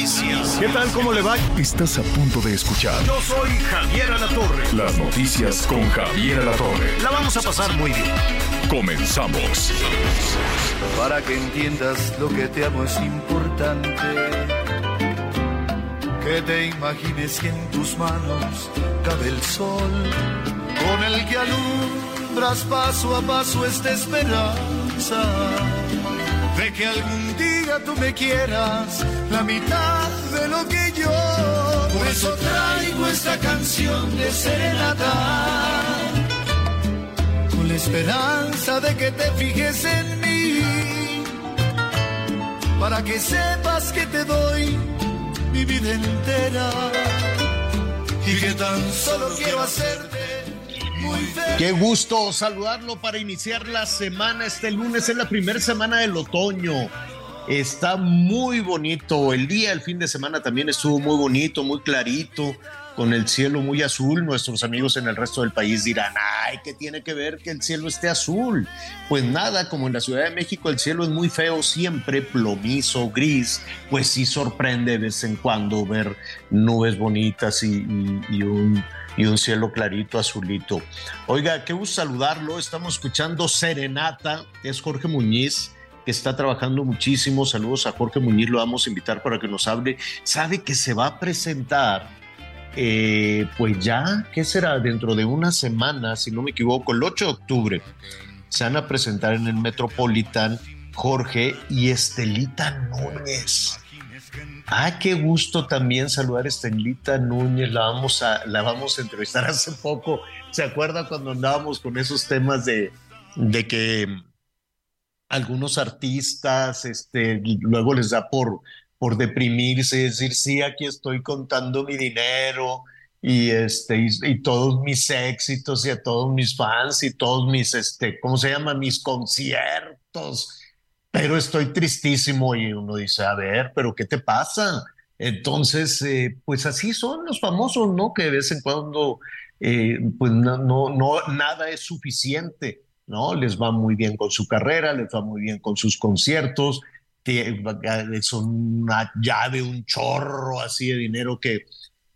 noticias. ¿Qué tal? ¿Cómo le va? Estás a punto de escuchar Yo soy Javier Alatorre. las noticias con Javier Alatorre. La vamos a pasar muy bien. Comenzamos. Para que entiendas lo que te amo es importante que te imagines que en tus manos cabe el sol con el que alumbras paso a paso esta esperanza de que algún día tú me quieras la mitad de lo que yo. Por eso traigo esta canción de serenata con la esperanza de que te fijes en mí, para que sepas que te doy mi vida entera y que tan solo quiero hacerte. Qué gusto saludarlo para iniciar la semana. Este lunes es la primera semana del otoño. Está muy bonito. El día, el fin de semana también estuvo muy bonito, muy clarito, con el cielo muy azul. Nuestros amigos en el resto del país dirán, ay, ¿qué tiene que ver que el cielo esté azul? Pues nada, como en la Ciudad de México el cielo es muy feo, siempre plomizo, gris, pues sí sorprende de vez en cuando ver nubes bonitas y, y- y un y un cielo clarito, azulito. Oiga, qué gusto saludarlo. Estamos escuchando Serenata, es Jorge Muñiz, que está trabajando muchísimo. Saludos a Jorge Muñiz, lo vamos a invitar para que nos hable. Sabe que se va a presentar, eh, pues ya, ¿qué será? Dentro de una semana, si no me equivoco, el 8 de octubre, se van a presentar en el Metropolitan Jorge y Estelita Núñez. Ah, qué gusto también saludar a Estelita Núñez, la vamos a, la vamos a entrevistar hace poco. ¿Se acuerda cuando andábamos con esos temas de, de que algunos artistas, este, luego les da por, por deprimirse, decir, sí, aquí estoy contando mi dinero y, este, y, todos mis éxitos y a todos mis fans y todos mis, este, ¿cómo se llama? Mis conciertos pero estoy tristísimo y uno dice, a ver, pero ¿qué te pasa? Entonces, eh, pues así son los famosos, ¿no? Que de vez en cuando, eh, pues no, no, nada es suficiente, ¿no? Les va muy bien con su carrera, les va muy bien con sus conciertos, son una llave, un chorro así de dinero que,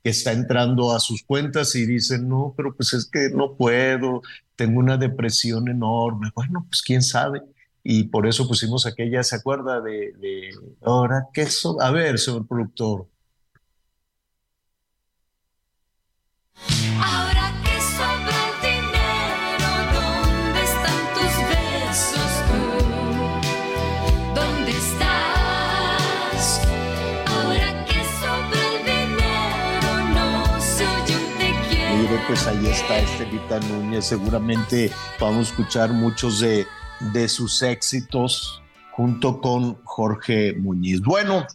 que está entrando a sus cuentas y dicen, no, pero pues es que no puedo, tengo una depresión enorme. Bueno, pues quién sabe y por eso pusimos aquella, ¿se acuerda de, ahora qué so A ver, señor productor. Pues ahí está Estelita Núñez. Seguramente vamos a escuchar muchos de, de sus éxitos junto con Jorge Muñiz. Bueno,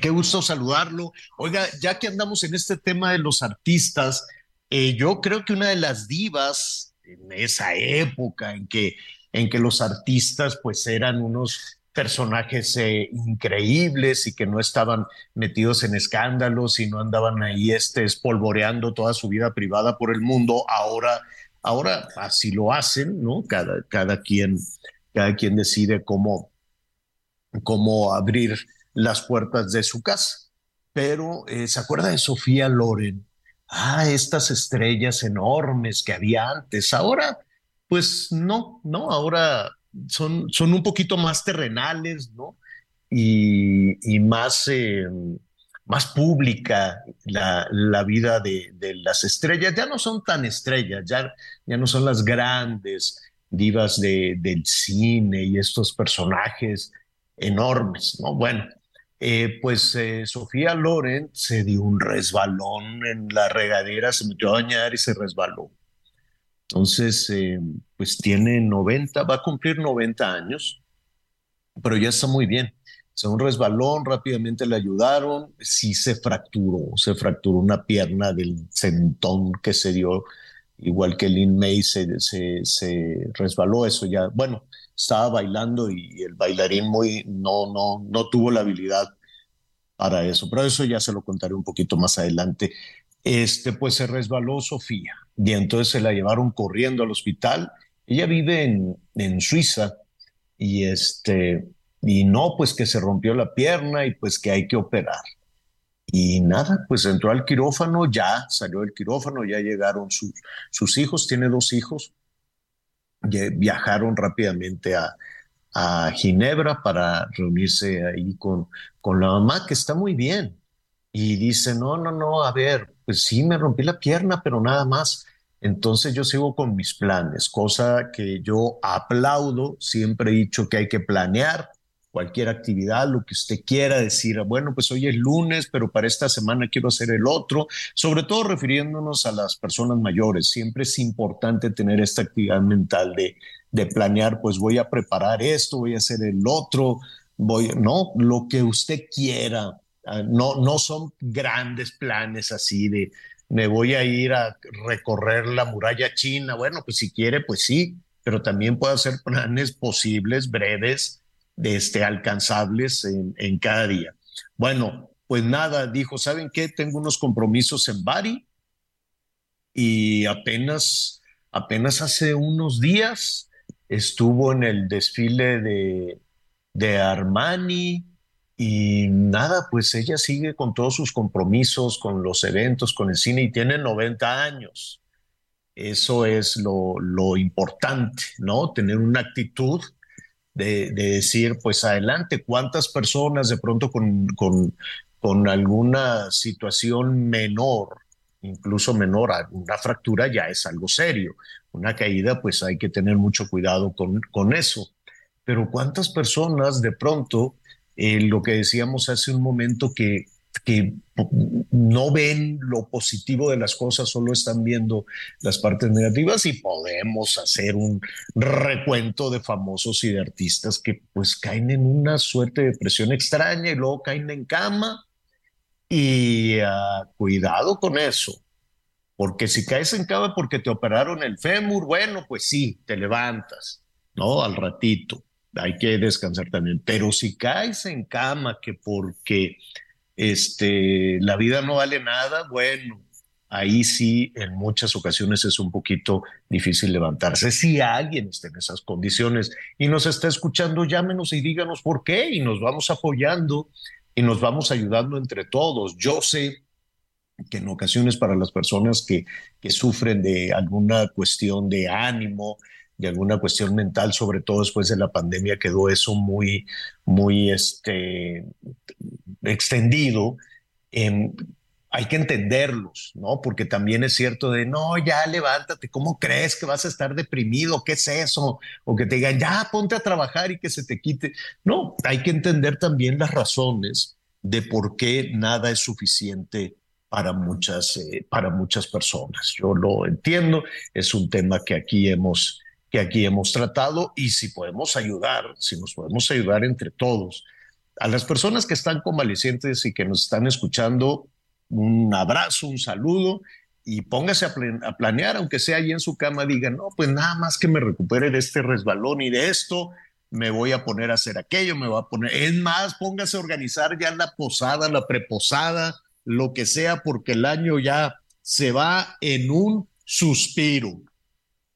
qué gusto saludarlo. Oiga, ya que andamos en este tema de los artistas, eh, yo creo que una de las divas en esa época en que, en que los artistas pues eran unos personajes eh, increíbles y que no estaban metidos en escándalos y no andaban ahí este, espolvoreando toda su vida privada por el mundo, ahora, ahora así lo hacen, ¿no? Cada, cada, quien, cada quien decide cómo, cómo abrir las puertas de su casa. Pero, eh, ¿se acuerda de Sofía Loren? Ah, estas estrellas enormes que había antes. Ahora, pues no, no, ahora son, son un poquito más terrenales, ¿no? Y, más, eh, más pública la, la vida de, de, las estrellas. Ya no son tan estrellas, ya, ya no son las grandes divas de, del cine y estos personajes enormes, ¿no? Bueno, eh, pues eh, Sofía Loren se dio un resbalón en la regadera, se metió a bañar y se resbaló. Entonces, eh, pues tiene 90, va a cumplir 90 años pero ya está muy bien. Se un resbalón, rápidamente le ayudaron, sí se fracturó, se fracturó una pierna del sentón que se dio, igual que Lin May se, se, se resbaló, eso ya, bueno, estaba bailando y el bailarín muy, no, no, no tuvo la habilidad para eso, pero eso ya se lo contaré un poquito más adelante. Este, pues se resbaló Sofía y entonces se la llevaron corriendo al hospital. Ella vive en, Suiza y este, y no, pues que se rompió la pierna y pues que hay que operar. Y nada, pues entró al quirófano, ya salió del quirófano, ya llegaron sus, sus hijos, tiene dos hijos, viajaron rápidamente a, a Ginebra para reunirse ahí con, con la mamá, que está muy bien. Y dice, no, no, no, a ver, pues sí, me rompí la pierna, pero nada más. Entonces yo sigo con mis planes, cosa que yo aplaudo, siempre he dicho que hay que planear, cualquier actividad, lo que usted quiera decir, bueno, pues hoy es lunes, pero para esta semana quiero hacer el otro, sobre todo refiriéndonos a las personas mayores. Siempre es importante tener esta actividad mental de, de planear, pues voy a preparar esto, voy a hacer el otro, voy, no, lo que usted quiera. Ah, no, no son grandes planes así de me voy a ir a recorrer la muralla china. Bueno, pues si quiere, pues sí, pero también puede hacer planes posibles, breves, este, alcanzables en, cada día. Bueno, pues nada, dijo, ¿saben qué? Tengo unos compromisos en Bari y apenas, apenas hace unos días estuvo en el desfile de, de Armani y nada, pues ella sigue con todos sus compromisos, con los eventos, con el cine y tiene 90 años. Eso es lo, lo importante, ¿no? Tener una actitud de, decir, pues adelante, cuántas personas de pronto con, con, con alguna situación menor, incluso menor, una fractura ya es algo serio. Una caída, pues hay que tener mucho cuidado con, con eso. Pero cuántas personas de pronto, eh, lo que decíamos hace un momento, que que no ven lo positivo de las cosas, solo están viendo las partes negativas y podemos hacer un recuento de famosos y de artistas que pues caen en una suerte de depresión extraña y luego caen en cama y ah, cuidado con eso, porque si caes en cama porque te operaron el fémur, bueno, pues sí, te levantas, ¿no? Al ratito, hay que descansar también, pero si caes en cama que porque este, la vida no vale nada, bueno, ahí sí en muchas ocasiones es un poquito difícil levantarse. Si alguien está en esas condiciones y nos está escuchando, llámenos y díganos por qué y nos vamos apoyando y nos vamos ayudando entre todos. Yo sé que en ocasiones para las personas que, que sufren de alguna cuestión de ánimo, de alguna cuestión mental, sobre todo después de la pandemia, quedó eso muy, muy este, extendido. hay que entenderlos, ¿no? Porque también es cierto de, no, ya levántate, ¿cómo crees que vas a estar deprimido? ¿Qué es eso? O que te digan, ya ponte a trabajar y que se te quite. No, hay que entender también las razones de por qué nada es suficiente para muchas, eh, para muchas personas. Yo lo entiendo, es un tema que aquí hemos que aquí hemos tratado y si podemos ayudar, si nos podemos ayudar entre todos. A las personas que están convalecientes y que nos están escuchando, un abrazo, un saludo y póngase a, planear, aunque sea allí en su cama, digan, no, pues nada más que me recupere de este resbalón y de esto, me voy a poner a hacer aquello, me voy a poner, es más, póngase a organizar ya la posada, la preposada, lo que sea, porque el año ya se va en un suspiro.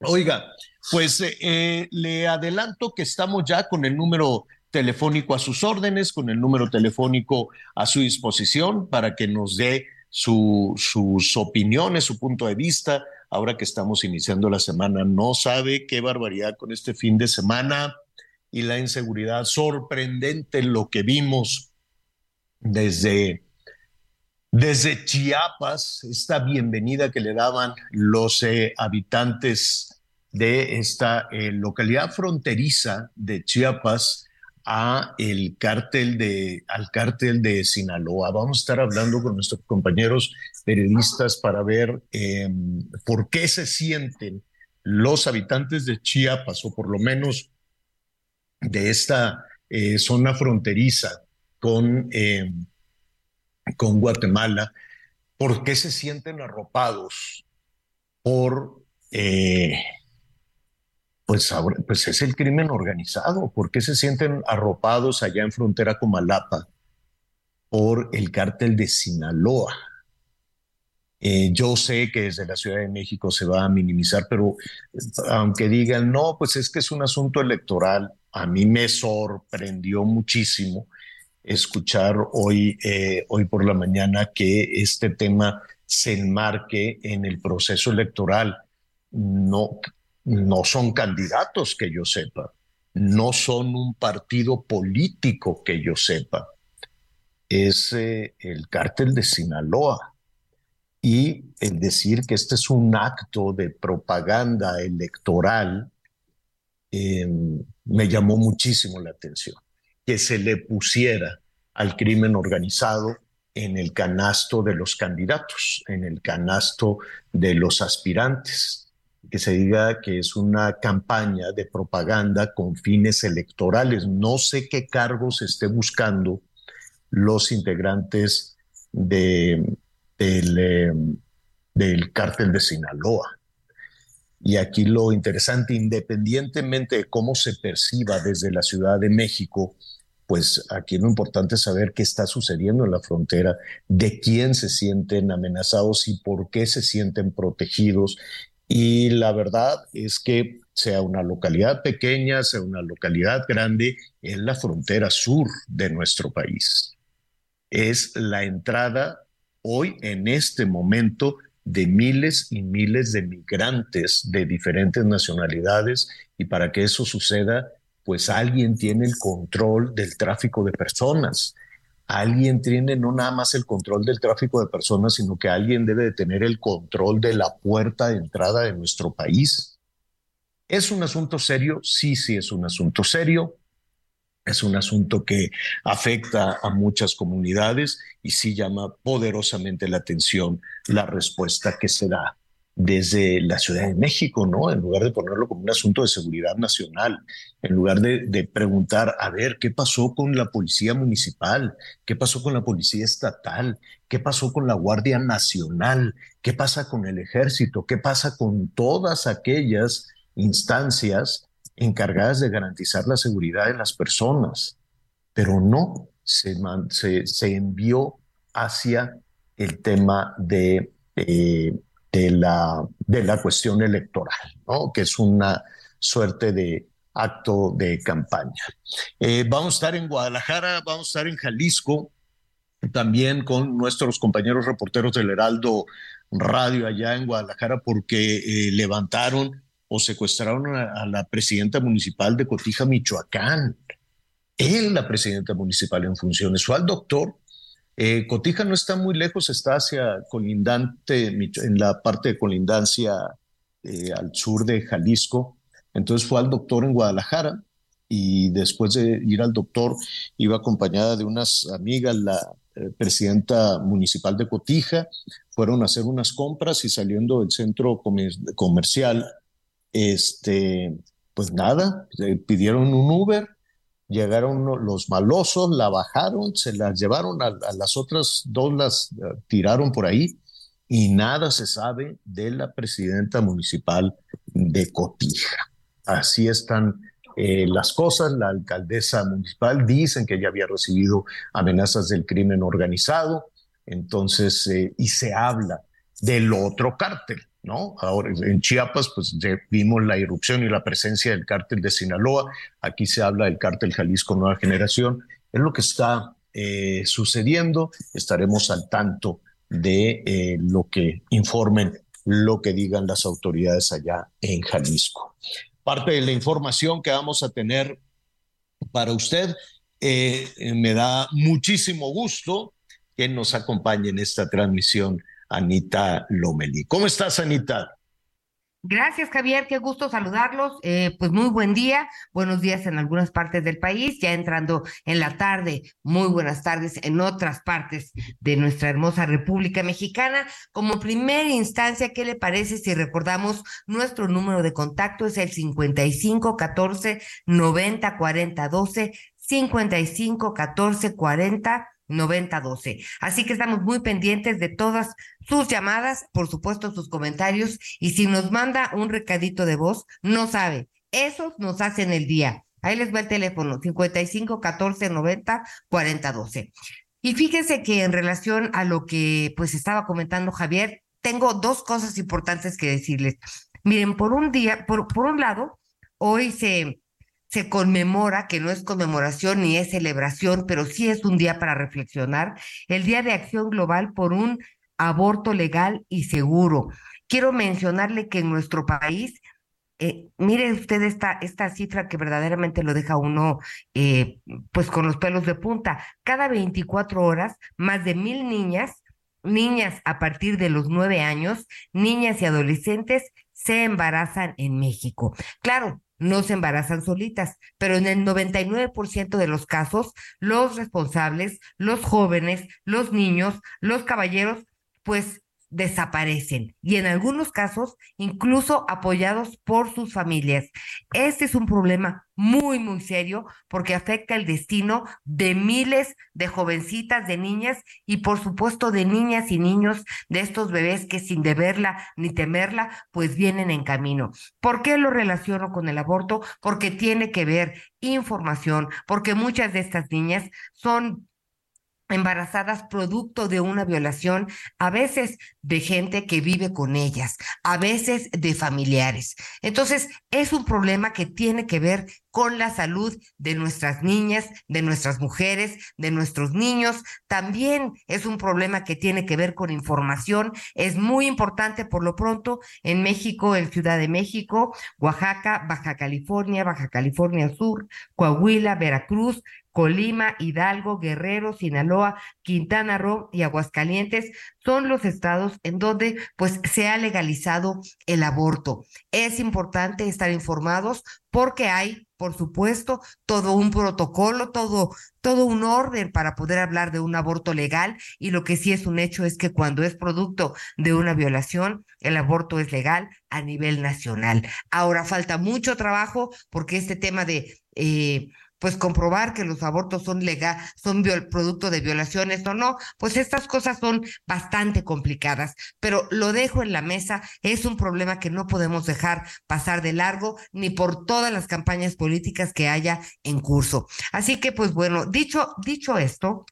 Oiga, pues eh, eh, le adelanto que estamos ya con el número telefónico a sus órdenes, con el número telefónico a su disposición para que nos dé sus opiniones, su punto de vista. Ahora que estamos iniciando la semana, no sabe qué barbaridad con este fin de semana y la inseguridad sorprendente lo que vimos desde desde Chiapas, esta bienvenida que le daban los eh, habitantes de esta eh, localidad fronteriza de Chiapas a el cártel de, al cártel de Sinaloa. Vamos a estar hablando con nuestros compañeros periodistas para ver em, por qué se sienten los habitantes de Chiapas, o por lo menos de esta eh, zona fronteriza con, eh, con Guatemala, ¿por qué se sienten arropados por, eh, pues, pues es el crimen organizado? ¿Por qué se sienten arropados allá en frontera con Malapa por el cártel de Sinaloa? Eh, yo sé que desde la Ciudad de México se va a minimizar, pero eh, aunque digan, no, pues es que es un asunto electoral, a mí me sorprendió muchísimo escuchar hoy, eh, hoy por la mañana que este tema se enmarque en el proceso electoral. No, no son candidatos que yo sepa, no son un partido político que yo sepa, es eh, el cártel de Sinaloa. Y el decir que este es un acto de propaganda electoral eh, me llamó muchísimo la atención. Que se le pusiera al crimen organizado en el canasto de los candidatos, en el canasto de los aspirantes. Que se diga que es una campaña de propaganda con fines electorales. No sé qué cargos esté buscando los integrantes de, del, eh, del cártel de Sinaloa. Y aquí lo interesante, independientemente de cómo se perciba desde la Ciudad de México, pues aquí lo importante es saber qué está sucediendo en la frontera, de quién se sienten amenazados y por qué se sienten protegidos. Y la verdad es que sea una localidad pequeña, sea una localidad grande, es la frontera sur de nuestro país. Es la entrada hoy, en este momento, de miles y miles de migrantes de diferentes nacionalidades y para que eso suceda, pues alguien tiene el control del tráfico de personas. Alguien tiene no nada más el control del tráfico de personas, sino que alguien debe de tener el control de la puerta de entrada de nuestro país. ¿Es un asunto serio? Sí, sí, es un asunto serio. Es un asunto que afecta a muchas comunidades y sí llama poderosamente la atención la respuesta que se da desde la Ciudad de México, ¿no? En lugar de ponerlo como un asunto de seguridad nacional, en lugar de, preguntar, a ver, ¿qué pasó con la policía municipal? ¿Qué pasó con la policía estatal? ¿Qué pasó con la Guardia Nacional? ¿Qué pasa con el ejército? ¿Qué pasa con todas aquellas instancias encargadas de garantizar la seguridad de las personas? Pero no, se, se, se envió hacia el tema de... Eh, de la, de la cuestión electoral, ¿no? que es una suerte de acto de campaña. Eh, vamos a estar en Guadalajara, vamos a estar en Jalisco, también con nuestros compañeros reporteros del Heraldo Radio allá en Guadalajara, porque eh, levantaron o secuestraron a, la presidenta municipal de Cotija, Michoacán. Él, la presidenta municipal en funciones, fue al doctor eh, Cotija no está muy lejos, está hacia colindante, en la parte de colindancia eh, al sur de Jalisco. Entonces fue al doctor en Guadalajara y después de ir al doctor iba acompañada de unas amigas, la eh, presidenta municipal de Cotija, fueron a hacer unas compras y saliendo del centro comer comercial, este, pues nada, pidieron un Uber llegaron los malosos, la bajaron, se las llevaron a, las otras dos, las uh, tiraron por ahí y nada se sabe de la presidenta municipal de Cotija. Así están eh, las cosas. La alcaldesa municipal dicen que ya había recibido amenazas del crimen organizado, entonces, eh, y se habla del otro cártel, ¿no? Ahora en Chiapas, pues vimos la irrupción y la presencia del cártel de Sinaloa. Aquí se habla del cártel Jalisco Nueva Generación. Es lo que está eh, sucediendo. Estaremos al tanto de eh, lo que informen, lo que digan las autoridades allá en Jalisco. Parte de la información que vamos a tener para usted. Eh, me da muchísimo gusto que nos acompañe en esta transmisión Anita Lomeli. ¿Cómo estás, Anita? Gracias, Javier. Qué gusto saludarlos. Eh, pues muy buen día. Buenos días en algunas partes del país, ya entrando en la tarde. Muy buenas tardes en otras partes de nuestra hermosa República Mexicana. Como primera instancia, ¿qué le parece si recordamos nuestro número de contacto? Es el 55 14 90 40 12. 55 14 40 90 12. Así que estamos muy pendientes de todas sus llamadas, por supuesto sus comentarios y si nos manda un recadito de voz, no sabe, esos nos hacen el día. Ahí les va el teléfono 55 14 90 40 12. Y fíjense que en relación a lo que pues estaba comentando Javier, tengo dos cosas importantes que decirles. Miren, por un día, por, por un lado, hoy se, se conmemora, que no es conmemoración ni es celebración, pero sí es un día para reflexionar, el Día de Acción Global por un aborto legal y seguro. Quiero mencionarle que en nuestro país, eh, mire usted esta, esta cifra que verdaderamente lo deja uno eh, pues con los pelos de punta. Cada 24 horas, más de mil niñas, niñas a partir de los nueve años, niñas y adolescentes se embarazan en México. Claro, no se embarazan solitas, pero en el 99% de los casos, los responsables, los jóvenes, los niños, los caballeros, pues desaparecen y en algunos casos incluso apoyados por sus familias. Este es un problema muy, muy serio porque afecta el destino de miles de jovencitas, de niñas y por supuesto de niñas y niños de estos bebés que sin deberla ni temerla, pues vienen en camino. ¿Por qué lo relaciono con el aborto? Porque tiene que ver información, porque muchas de estas niñas son embarazadas producto de una violación, a veces de gente que vive con ellas, a veces de familiares. Entonces, es un problema que tiene que ver con la salud de nuestras niñas, de nuestras mujeres, de nuestros niños. También es un problema que tiene que ver con información. Es muy importante por lo pronto en México, en Ciudad de México, Oaxaca, Baja California, Baja California Sur, Coahuila, Veracruz, Colima, Hidalgo, Guerrero, Sinaloa, Quintana Roo y Aguascalientes son los estados en donde pues se ha legalizado el aborto. Es importante estar informados porque hay, por supuesto, todo un protocolo, todo todo un orden para poder hablar de un aborto legal y lo que sí es un hecho es que cuando es producto de una violación, el aborto es legal a nivel nacional. Ahora falta mucho trabajo porque este tema de eh, pues comprobar que los abortos son legal, son producto de violaciones o no, pues estas cosas son bastante complicadas, pero lo dejo en la mesa, es un problema que no podemos dejar pasar de largo ni por todas las campañas políticas que haya en curso. Así que pues bueno, dicho dicho esto,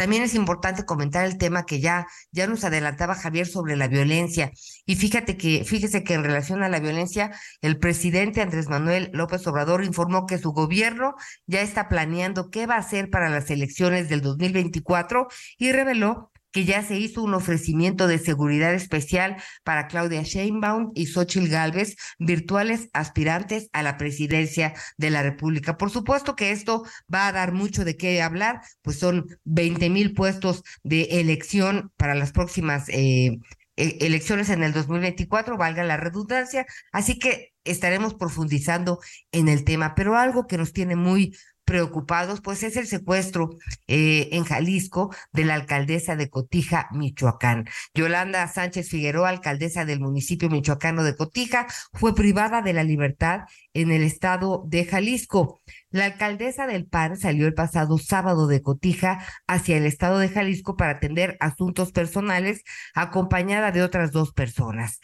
también es importante comentar el tema que ya, ya nos adelantaba Javier sobre la violencia. Y fíjate que, fíjese que en relación a la violencia, el presidente Andrés Manuel López Obrador informó que su gobierno ya está planeando qué va a hacer para las elecciones del 2024 y reveló que ya se hizo un ofrecimiento de seguridad especial para Claudia Sheinbaum y Xochitl Gálvez, virtuales aspirantes a la presidencia de la República. Por supuesto que esto va a dar mucho de qué hablar, pues son 20 mil puestos de elección para las próximas eh, e, elecciones en el 2024, valga la redundancia, así que estaremos profundizando en el tema, pero algo que nos tiene muy preocupados, pues es el secuestro eh, en Jalisco de la alcaldesa de Cotija, Michoacán. Yolanda Sánchez Figueroa, alcaldesa del municipio michoacano de Cotija, fue privada de la libertad en el estado de Jalisco. La alcaldesa del PAN salió el pasado sábado de Cotija hacia el estado de Jalisco para atender asuntos personales, acompañada de otras dos personas.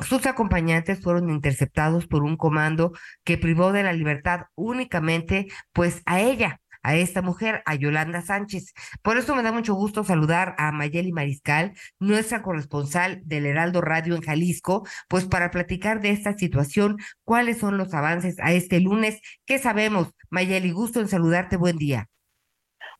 Sus acompañantes fueron interceptados por un comando que privó de la libertad únicamente pues a ella, a esta mujer, a Yolanda Sánchez. Por eso me da mucho gusto saludar a Mayeli Mariscal, nuestra corresponsal del Heraldo Radio en Jalisco, pues para platicar de esta situación, cuáles son los avances a este lunes, qué sabemos. Mayeli, gusto en saludarte, buen día.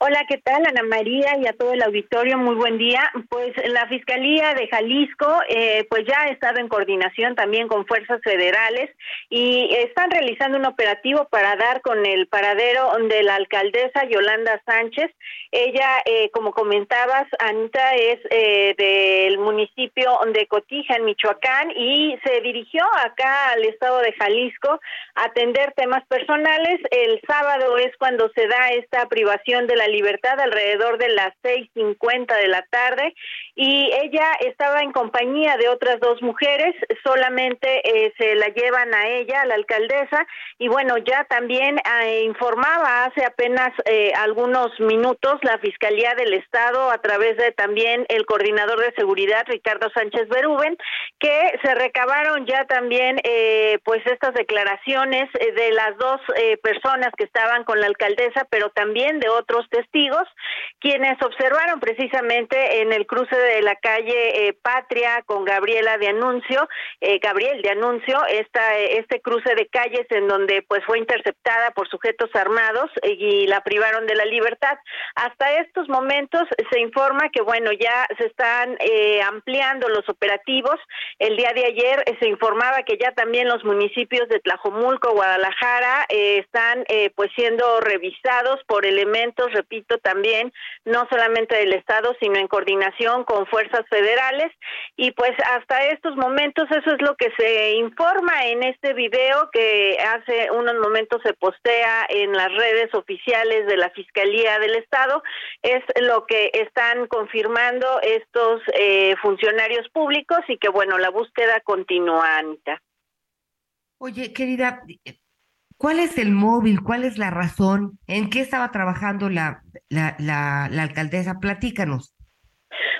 Hola, ¿qué tal Ana María y a todo el auditorio? Muy buen día. Pues la Fiscalía de Jalisco eh, pues ya ha estado en coordinación también con fuerzas federales y están realizando un operativo para dar con el paradero de la alcaldesa Yolanda Sánchez. Ella, eh, como comentabas, Anita es eh, del municipio de Cotija, en Michoacán, y se dirigió acá al estado de Jalisco a atender temas personales. El sábado es cuando se da esta privación de la libertad alrededor de las 6.50 de la tarde y ella estaba en compañía de otras dos mujeres, solamente eh, se la llevan a ella, a la alcaldesa, y bueno, ya también eh, informaba hace apenas eh, algunos minutos la Fiscalía del Estado a través de también el coordinador de seguridad, Ricardo Sánchez Berúben, que se recabaron ya también pues estas declaraciones de las dos personas que estaban con la alcaldesa, pero también de otros testigos, quienes observaron precisamente en el cruce de la calle eh, Patria con Gabriela de Anuncio, eh, Gabriel de Anuncio, esta, este cruce de calles en donde pues fue interceptada por sujetos armados y la privaron de la libertad. Hasta estos momentos se informa que bueno, ya se están eh, ampliando los operativos. El día de ayer se informaba que ya también los municipios de Tlajomulco, Guadalajara, están pues siendo revisados por elementos, repito, también no solamente del Estado, sino en coordinación con fuerzas federales. Y pues hasta estos momentos eso es lo que se informa en este video que hace unos momentos se postea en las redes oficiales de la Fiscalía del Estado. Es lo que están confirmando estos eh, funcionarios públicos y que bueno, la búsqueda continúa, Anita. Oye, querida, ¿Cuál es el móvil? ¿Cuál es la razón? ¿En qué estaba trabajando la, la, la, la alcaldesa? Platícanos.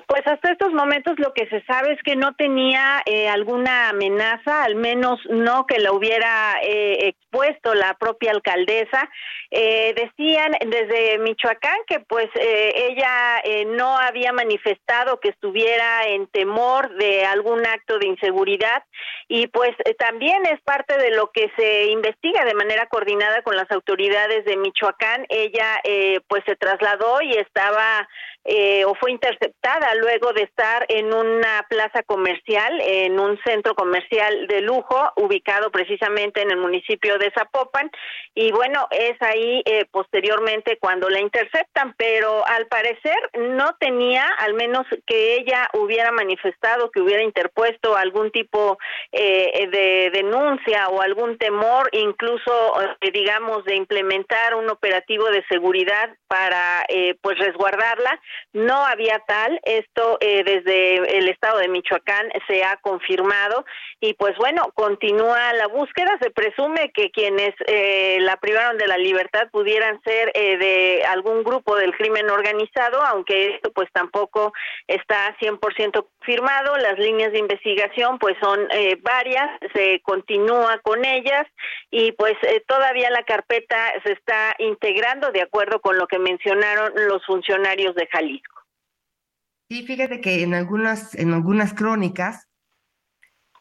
Pues hasta estos momentos lo que se sabe es que no tenía eh, alguna amenaza, al menos no que la hubiera eh, expuesto la propia alcaldesa. Eh, decían desde Michoacán que pues ella no había manifestado que estuviera en temor de algún acto de inseguridad y pues también es parte de lo que se investiga de manera coordinada con las autoridades de Michoacán. Ella pues se trasladó y estaba eh, o fue interceptada luego de estar en una plaza comercial, en un centro comercial de lujo ubicado precisamente en el municipio de Zapopan. Y bueno, es ahí eh, posteriormente cuando la interceptan, pero al parecer no tenía, al menos que ella hubiera manifestado, que hubiera interpuesto algún tipo eh, de denuncia o algún temor, incluso digamos de implementar un operativo de seguridad para pues resguardarla no había tal, esto eh, desde el estado de Michoacán se ha confirmado y pues bueno, continúa la búsqueda, se presume que quienes eh, la privaron de la libertad pudieran ser eh, de algún grupo del crimen organizado, aunque esto pues tampoco está 100% confirmado, las líneas de investigación pues son varias, se continúa con ellas y pues todavía la carpeta se está integrando de acuerdo con lo que mencionaron los funcionarios de Jalisco. Sí, fíjate que en algunas, en algunas crónicas,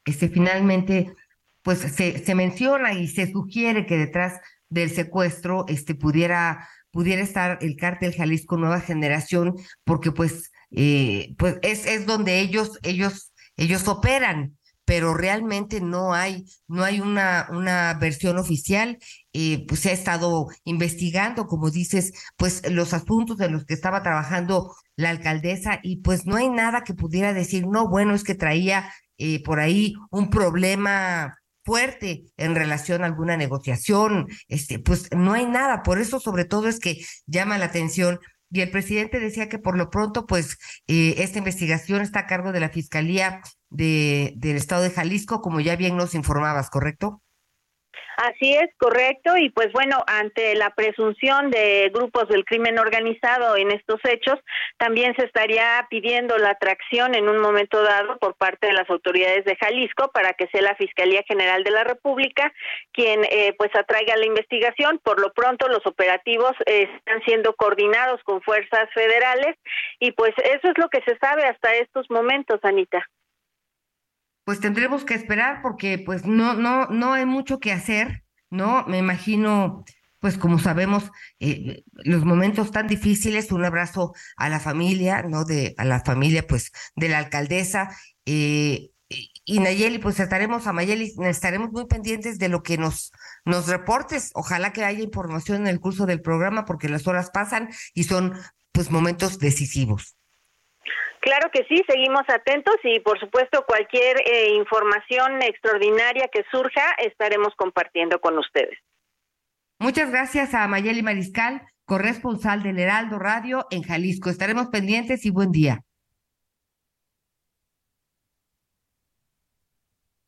este, finalmente, pues se, se menciona y se sugiere que detrás del secuestro este, pudiera, pudiera estar el cártel Jalisco Nueva Generación, porque pues, eh, pues es, es donde ellos, ellos, ellos operan pero realmente no hay, no hay una, una versión oficial. Eh, pues se ha estado investigando, como dices, pues los asuntos de los que estaba trabajando la alcaldesa y pues no hay nada que pudiera decir, no, bueno, es que traía eh, por ahí un problema fuerte en relación a alguna negociación, este, pues no hay nada, por eso sobre todo es que llama la atención y el presidente decía que por lo pronto, pues, eh, esta investigación está a cargo de la Fiscalía de, del Estado de Jalisco, como ya bien nos informabas, ¿correcto? Así es, correcto. Y pues bueno, ante la presunción de grupos del crimen organizado en estos hechos, también se estaría pidiendo la atracción en un momento dado por parte de las autoridades de Jalisco para que sea la Fiscalía General de la República quien eh, pues atraiga la investigación. Por lo pronto, los operativos están siendo coordinados con fuerzas federales y pues eso es lo que se sabe hasta estos momentos, Anita pues tendremos que esperar porque pues no, no, no hay mucho que hacer, ¿no? Me imagino, pues como sabemos, eh, los momentos tan difíciles, un abrazo a la familia, ¿no? De, a la familia, pues, de la alcaldesa. Eh, y Nayeli, pues estaremos a Mayeli, estaremos muy pendientes de lo que nos, nos reportes. Ojalá que haya información en el curso del programa porque las horas pasan y son pues momentos decisivos. Claro que sí, seguimos atentos y por supuesto cualquier eh, información extraordinaria que surja estaremos compartiendo con ustedes. Muchas gracias a Mayeli Mariscal, corresponsal del Heraldo Radio en Jalisco. Estaremos pendientes y buen día.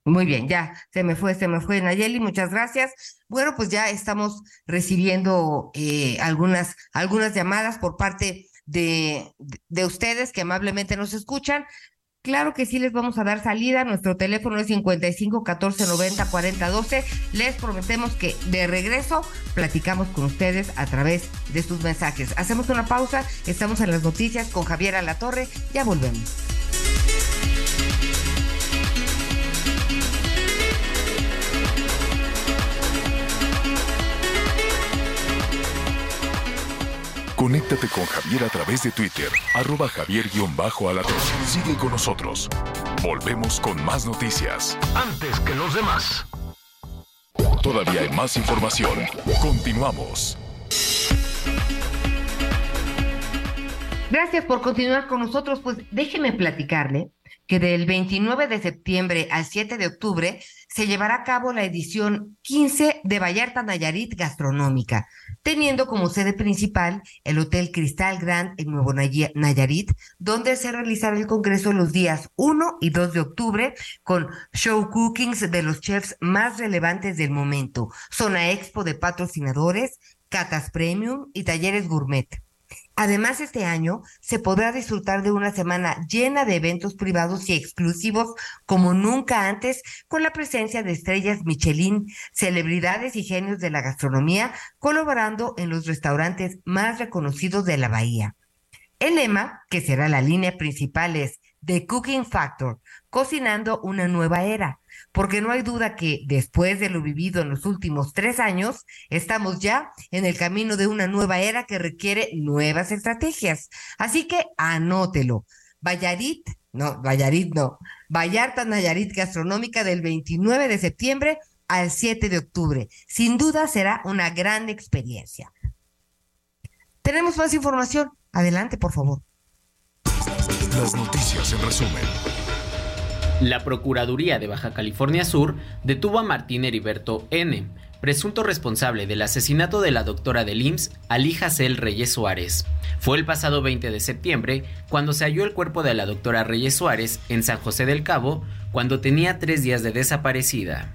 Muy bien, ya se me fue, se me fue Nayeli, muchas gracias. Bueno, pues ya estamos recibiendo eh, algunas, algunas llamadas por parte de, de ustedes que amablemente nos escuchan. Claro que sí les vamos a dar salida. Nuestro teléfono es 55 14 90 40 12. Les prometemos que de regreso platicamos con ustedes a través de sus mensajes. Hacemos una pausa. Estamos en las noticias con Javier Alatorre. Ya volvemos. Conéctate con Javier a través de Twitter, arroba javier-alatón. Sigue con nosotros. Volvemos con más noticias. Antes que los demás. Todavía hay más información. Continuamos. Gracias por continuar con nosotros. Pues déjeme platicarle que del 29 de septiembre al 7 de octubre se llevará a cabo la edición 15 de Vallarta Nayarit Gastronómica, teniendo como sede principal el Hotel Cristal Grand en Nuevo Naya- Nayarit, donde se realizará el congreso los días 1 y 2 de octubre con show cookings de los chefs más relevantes del momento, zona expo de patrocinadores, catas premium y talleres gourmet. Además, este año se podrá disfrutar de una semana llena de eventos privados y exclusivos como nunca antes, con la presencia de estrellas Michelin, celebridades y genios de la gastronomía, colaborando en los restaurantes más reconocidos de la bahía. El lema, que será la línea principal, es The Cooking Factor, cocinando una nueva era, porque no hay duda que después de lo vivido en los últimos tres años, estamos ya en el camino de una nueva era que requiere nuevas estrategias. Así que anótelo. Vallarit, no, Vallarit no, Vallarta Nayarit Gastronómica del 29 de septiembre al 7 de octubre. Sin duda será una gran experiencia. Tenemos más información. Adelante, por favor. Las noticias en resumen. La Procuraduría de Baja California Sur detuvo a Martín Heriberto N., presunto responsable del asesinato de la doctora del IMSS, Ali Hassel Reyes Suárez. Fue el pasado 20 de septiembre cuando se halló el cuerpo de la doctora Reyes Suárez en San José del Cabo, cuando tenía tres días de desaparecida.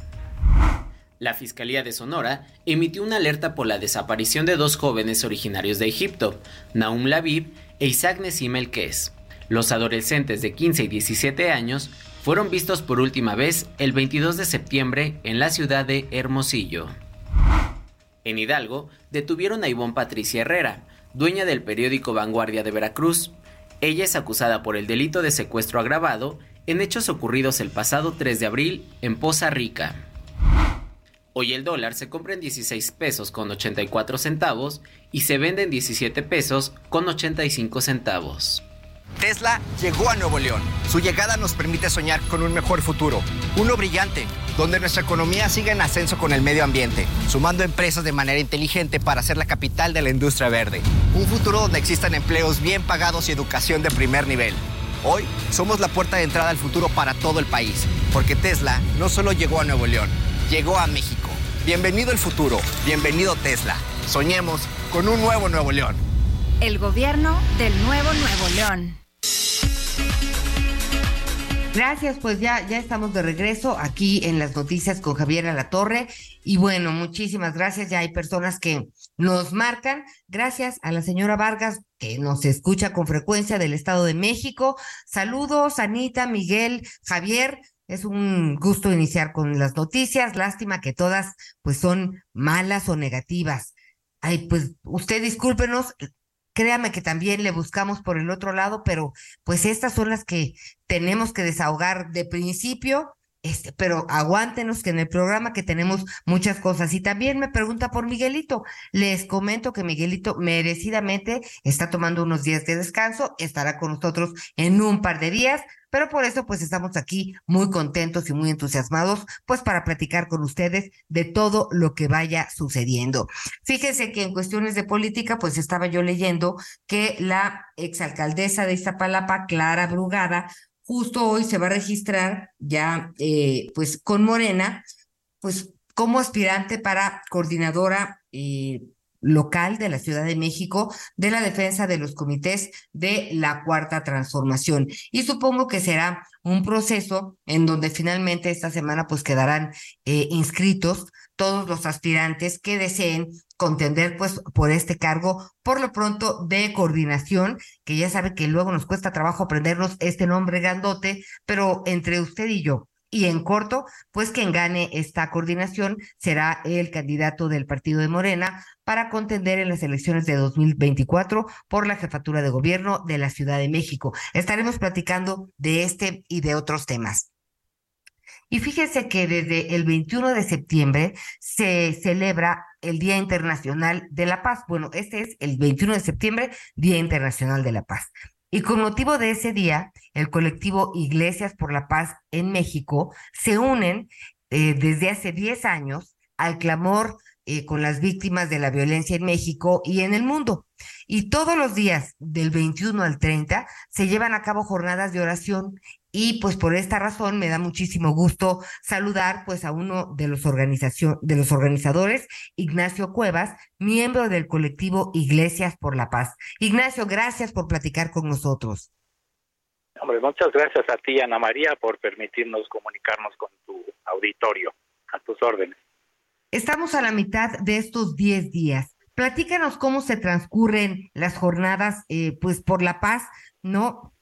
La Fiscalía de Sonora emitió una alerta por la desaparición de dos jóvenes originarios de Egipto, Naum Labib e Isaac Nessim Elquez. Los adolescentes de 15 y 17 años fueron vistos por última vez el 22 de septiembre en la ciudad de Hermosillo. En Hidalgo, detuvieron a Ivonne Patricia Herrera, dueña del periódico Vanguardia de Veracruz. Ella es acusada por el delito de secuestro agravado en hechos ocurridos el pasado 3 de abril en Poza Rica. Hoy el dólar se compra en 16 pesos con 84 centavos y se vende en 17 pesos con 85 centavos. Tesla llegó a Nuevo León. Su llegada nos permite soñar con un mejor futuro, uno brillante, donde nuestra economía siga en ascenso con el medio ambiente, sumando empresas de manera inteligente para ser la capital de la industria verde. Un futuro donde existan empleos bien pagados y educación de primer nivel. Hoy somos la puerta de entrada al futuro para todo el país, porque Tesla no solo llegó a Nuevo León, llegó a México. Bienvenido el futuro, bienvenido Tesla. Soñemos con un nuevo Nuevo León. El gobierno del nuevo Nuevo León. Gracias, pues ya, ya estamos de regreso aquí en las noticias con Javier Alatorre. Y bueno, muchísimas gracias. Ya hay personas que nos marcan. Gracias a la señora Vargas, que nos escucha con frecuencia del Estado de México. Saludos, Anita, Miguel, Javier. Es un gusto iniciar con las noticias. Lástima que todas pues son malas o negativas. Ay, pues usted discúlpenos, créame que también le buscamos por el otro lado, pero pues estas son las que tenemos que desahogar de principio. Este, pero aguántenos que en el programa que tenemos muchas cosas. Y también me pregunta por Miguelito. Les comento que Miguelito merecidamente está tomando unos días de descanso, estará con nosotros en un par de días, pero por eso pues estamos aquí muy contentos y muy entusiasmados pues para platicar con ustedes de todo lo que vaya sucediendo. Fíjense que en cuestiones de política pues estaba yo leyendo que la exalcaldesa de Iztapalapa, Clara Brugada, justo hoy se va a registrar ya eh, pues con Morena, pues como aspirante para coordinadora eh, local de la Ciudad de México de la defensa de los comités de la Cuarta Transformación. Y supongo que será un proceso en donde finalmente esta semana pues quedarán eh, inscritos todos los aspirantes que deseen contender pues por este cargo, por lo pronto de coordinación, que ya sabe que luego nos cuesta trabajo aprendernos este nombre grandote, pero entre usted y yo, y en corto, pues quien gane esta coordinación será el candidato del partido de Morena para contender en las elecciones de 2024 por la jefatura de gobierno de la Ciudad de México. Estaremos platicando de este y de otros temas. Y fíjese que desde el 21 de septiembre se celebra el Día Internacional de la Paz. Bueno, este es el 21 de septiembre, Día Internacional de la Paz. Y con motivo de ese día, el colectivo Iglesias por la Paz en México se unen eh, desde hace 10 años al clamor eh, con las víctimas de la violencia en México y en el mundo. Y todos los días, del 21 al 30, se llevan a cabo jornadas de oración y pues por esta razón me da muchísimo gusto saludar pues a uno de los, organización, de los organizadores, Ignacio Cuevas, miembro del colectivo Iglesias por la Paz. Ignacio, gracias por platicar con nosotros. Hombre, muchas gracias a ti, Ana María, por permitirnos comunicarnos con tu auditorio. A tus órdenes. Estamos a la mitad de estos 10 días. Platícanos cómo se transcurren las jornadas, eh, pues por la paz, ¿no?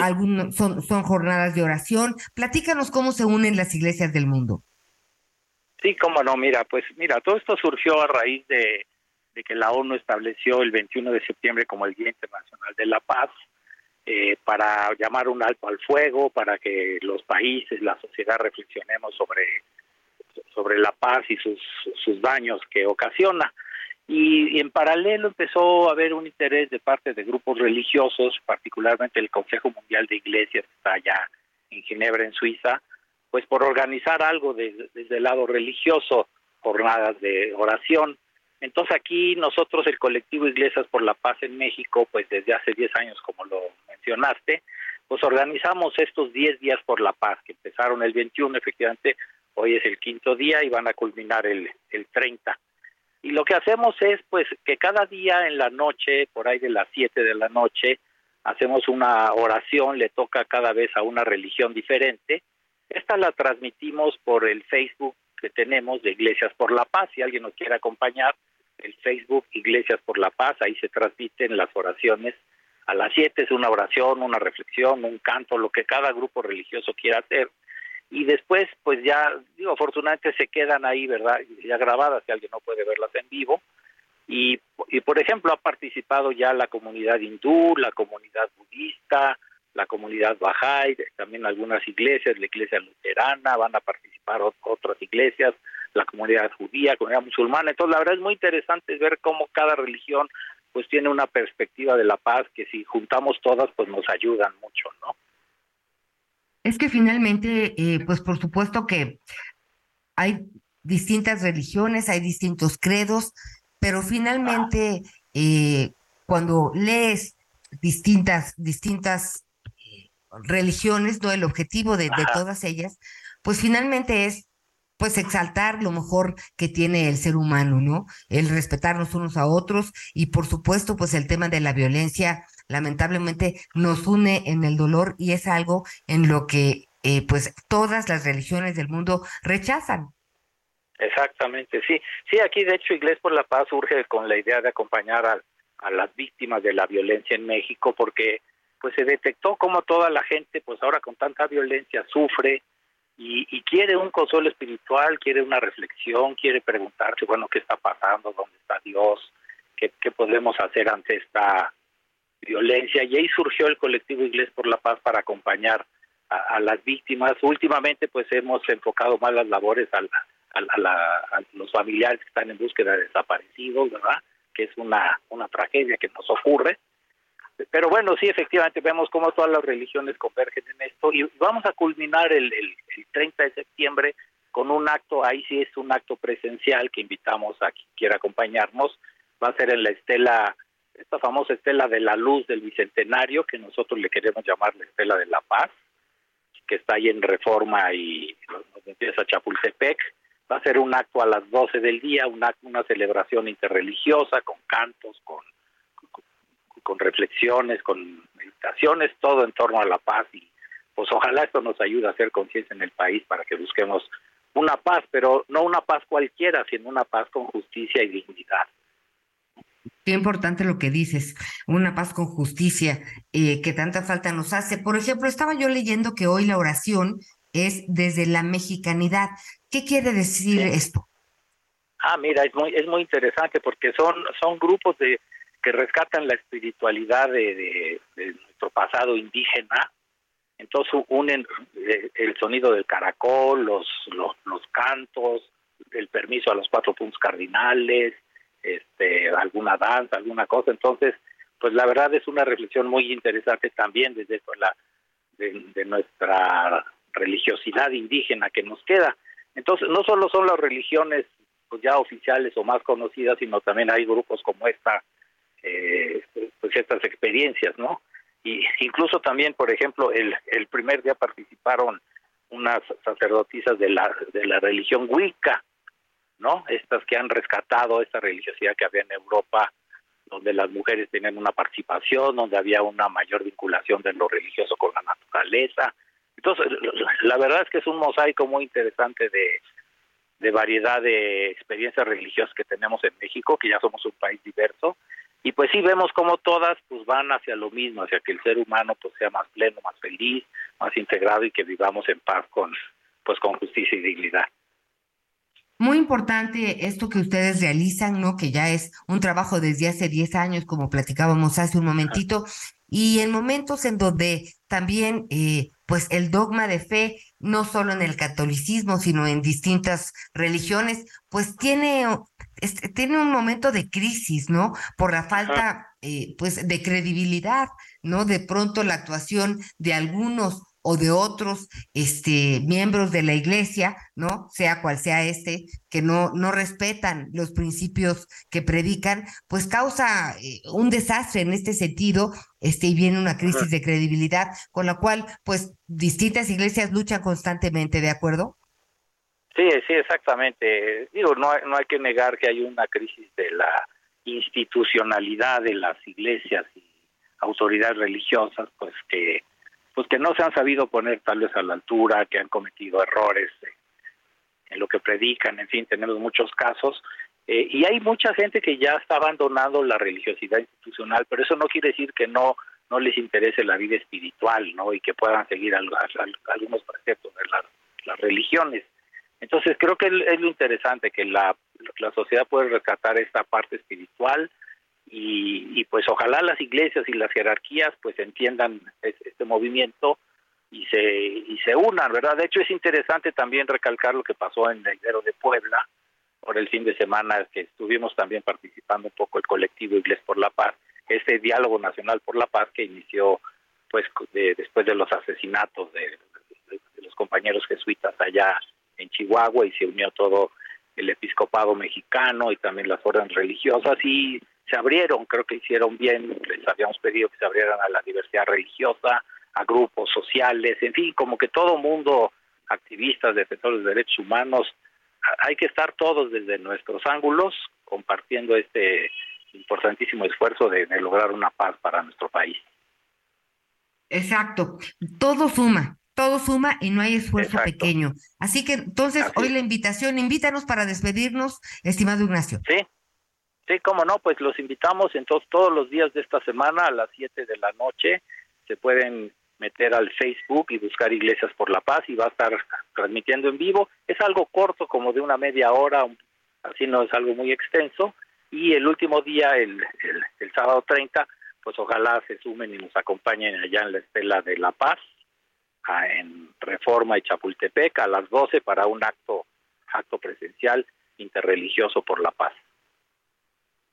Algunos son, son jornadas de oración. Platícanos cómo se unen las iglesias del mundo. Sí, cómo no, mira, pues mira, todo esto surgió a raíz de, de que la ONU estableció el 21 de septiembre como el Día Internacional de la Paz eh, para llamar un alto al fuego, para que los países, la sociedad reflexionemos sobre, sobre la paz y sus, sus daños que ocasiona. Y, y, en paralelo empezó a haber un interés de parte de grupos religiosos, particularmente el Consejo Mundial de Iglesias, que está allá en Ginebra, en Suiza, pues por organizar algo de- desde el lado religioso, jornadas de oración. Entonces aquí nosotros, el colectivo Iglesias por la Paz en México, pues desde hace 10 años, como lo mencionaste, pues organizamos estos 10 días por la paz, que empezaron el 21, efectivamente, hoy es el quinto día y van a culminar el, el 30. Y lo que hacemos es, pues, que cada día en la noche, por ahí de las 7 de la noche, hacemos una oración, le toca cada vez a una religión diferente. Esta la transmitimos por el Facebook que tenemos de Iglesias por la Paz. Si alguien nos quiere acompañar, el Facebook Iglesias por la Paz, ahí se transmiten las oraciones. A las 7 es una oración, una reflexión, un canto, lo que cada grupo religioso quiera hacer y después pues ya digo afortunadamente se quedan ahí verdad ya grabadas si alguien no puede verlas en vivo. Y, y por ejemplo ha participado ya la comunidad hindú la comunidad budista la comunidad Bahá'í también algunas iglesias la iglesia luterana van a participar ot- otras iglesias la comunidad judía comunidad musulmana. Entonces la verdad es muy interesante ver cómo cada religión pues tiene una perspectiva de la paz que si juntamos todas pues nos ayudan mucho no Es que finalmente, eh, pues por supuesto que hay distintas religiones, hay distintos credos, pero finalmente eh, cuando lees distintas, distintas eh, religiones, ¿no? El objetivo de, de todas ellas, pues finalmente es pues exaltar lo mejor que tiene el ser humano, ¿no? El respetarnos unos a otros y por supuesto pues el tema de la violencia lamentablemente nos une en el dolor y es algo en lo que eh, pues todas las religiones del mundo rechazan. Exactamente, sí. Sí, aquí de hecho Iglesia por la Paz surge con la idea de acompañar a, a las víctimas de la violencia en México porque pues se detectó como toda la gente pues ahora con tanta violencia sufre y, y quiere un consuelo espiritual, quiere una reflexión, quiere preguntarse, bueno, ¿qué está pasando? ¿Dónde está Dios? ¿Qué, qué podemos hacer ante esta violencia? Y ahí surgió el colectivo Iglesia por la Paz para acompañar a, a las víctimas. Últimamente pues hemos enfocado más las labores a, la- a los familiares que están en búsqueda de desaparecidos, ¿verdad? Que es una, una tragedia que nos ocurre. Pero bueno, sí, efectivamente, vemos cómo todas las religiones convergen en esto y vamos a culminar el, el 30 de septiembre con un acto, ahí sí es un acto presencial que invitamos a quien quiera acompañarnos. Va a ser en la estela, esta famosa estela de la luz del Bicentenario, que nosotros le queremos llamar la estela de la paz, que está ahí en Reforma y empieza Chapultepec. Va a ser un acto a las 12 del día, una, una celebración interreligiosa con cantos, con, con, con reflexiones, con meditaciones, todo en torno a la paz y pues ojalá esto nos ayude a hacer conciencia en el país para que busquemos una paz, pero no una paz cualquiera, sino una paz con justicia y dignidad. Qué importante lo que dices, una paz con justicia eh, que tanta falta nos hace. Por ejemplo, estaba yo leyendo que hoy la oración es desde la mexicanidad. ¿Qué quiere decir esto? Ah, mira, es muy es muy interesante porque son son grupos de que rescatan la espiritualidad de, de, de nuestro pasado indígena. Entonces unen eh, el sonido del caracol, los, los los cantos, el permiso a los cuatro puntos cardinales, este alguna danza, alguna cosa. Entonces, pues la verdad es una reflexión muy interesante también desde la de, de nuestra religiosidad indígena que nos queda. Entonces, no solo son las religiones pues, ya oficiales o más conocidas, sino también hay grupos como esta, eh, pues estas experiencias, ¿no? Y incluso también, por ejemplo, el, el primer día participaron unas sacerdotisas de la, de la religión Wicca, ¿no? Estas que han rescatado esta religiosidad que había en Europa, donde las mujeres tenían una participación, donde había una mayor vinculación de lo religioso con la naturaleza. Entonces, la verdad es que es un mosaico muy interesante de, variedad de experiencias religiosas que tenemos en México, que ya somos un país diverso, y pues sí vemos como todas pues van hacia lo mismo, hacia que el ser humano pues sea más pleno, más feliz, más integrado y que vivamos en paz con pues con justicia y dignidad. Muy importante esto que ustedes realizan, ¿no? Que ya es un trabajo desde hace 10 años, como platicábamos hace un momentito, y en momentos en donde también, eh, pues, el dogma de fe, no solo en el catolicismo, sino en distintas religiones, pues tiene, este, tiene un momento de crisis, ¿no? Por la falta, eh, pues, de credibilidad, ¿no? De pronto la actuación de algunos o de otros este, miembros de la iglesia, ¿no? Sea cual sea este, que no, no respetan los principios que predican, pues causa eh, un desastre en este sentido, este, y viene una crisis de credibilidad, con la cual, pues, distintas iglesias luchan constantemente, ¿de acuerdo? Sí, sí, exactamente. Digo, no no hay que negar que hay una crisis de la institucionalidad de las iglesias y autoridades religiosas, pues que pues que no se han sabido poner tal vez a la altura, que han cometido errores en lo que predican, en fin, tenemos muchos casos. Eh, y hay mucha gente que ya está abandonando la religiosidad institucional, pero eso no quiere decir que no no les interese la vida espiritual, ¿no? Y que puedan seguir al, al, algunos preceptos de la, las religiones. Entonces creo que es lo interesante que la, la sociedad puede rescatar esta parte espiritual, y, y, pues ojalá las iglesias y las jerarquías pues entiendan este movimiento y se y se unan, ¿verdad? De hecho es interesante también recalcar lo que pasó en el Ibero de Puebla por el fin de semana que estuvimos también participando un poco el colectivo Iglesia por la Paz, este diálogo nacional por la paz que inició pues de, después de los asesinatos de, de, de los compañeros jesuitas allá en Chihuahua y se unió todo el episcopado mexicano y también las órdenes religiosas y se abrieron, creo que hicieron bien, les habíamos pedido que se abrieran a la diversidad religiosa, a grupos sociales, en fin, como que todo mundo, activistas, defensores de derechos humanos, hay que estar todos desde nuestros ángulos compartiendo este importantísimo esfuerzo de, de lograr una paz para nuestro país. Exacto, todo suma, todo suma y no hay esfuerzo Exacto. pequeño. Así que entonces Así. hoy la invitación, invítanos para despedirnos, estimado Ignacio. Sí, sí, cómo no, pues los invitamos entonces todos los días de esta semana a las 7 de la noche se pueden meter al Facebook y buscar Iglesias por la Paz y va a estar transmitiendo en vivo. Es algo corto, como de una media hora, así no es algo muy extenso. Y el último día, el, el, el sábado 30, pues ojalá se sumen y nos acompañen allá en la Estela de la Paz, en Reforma y Chapultepec a las 12 para un acto acto presencial interreligioso por la paz.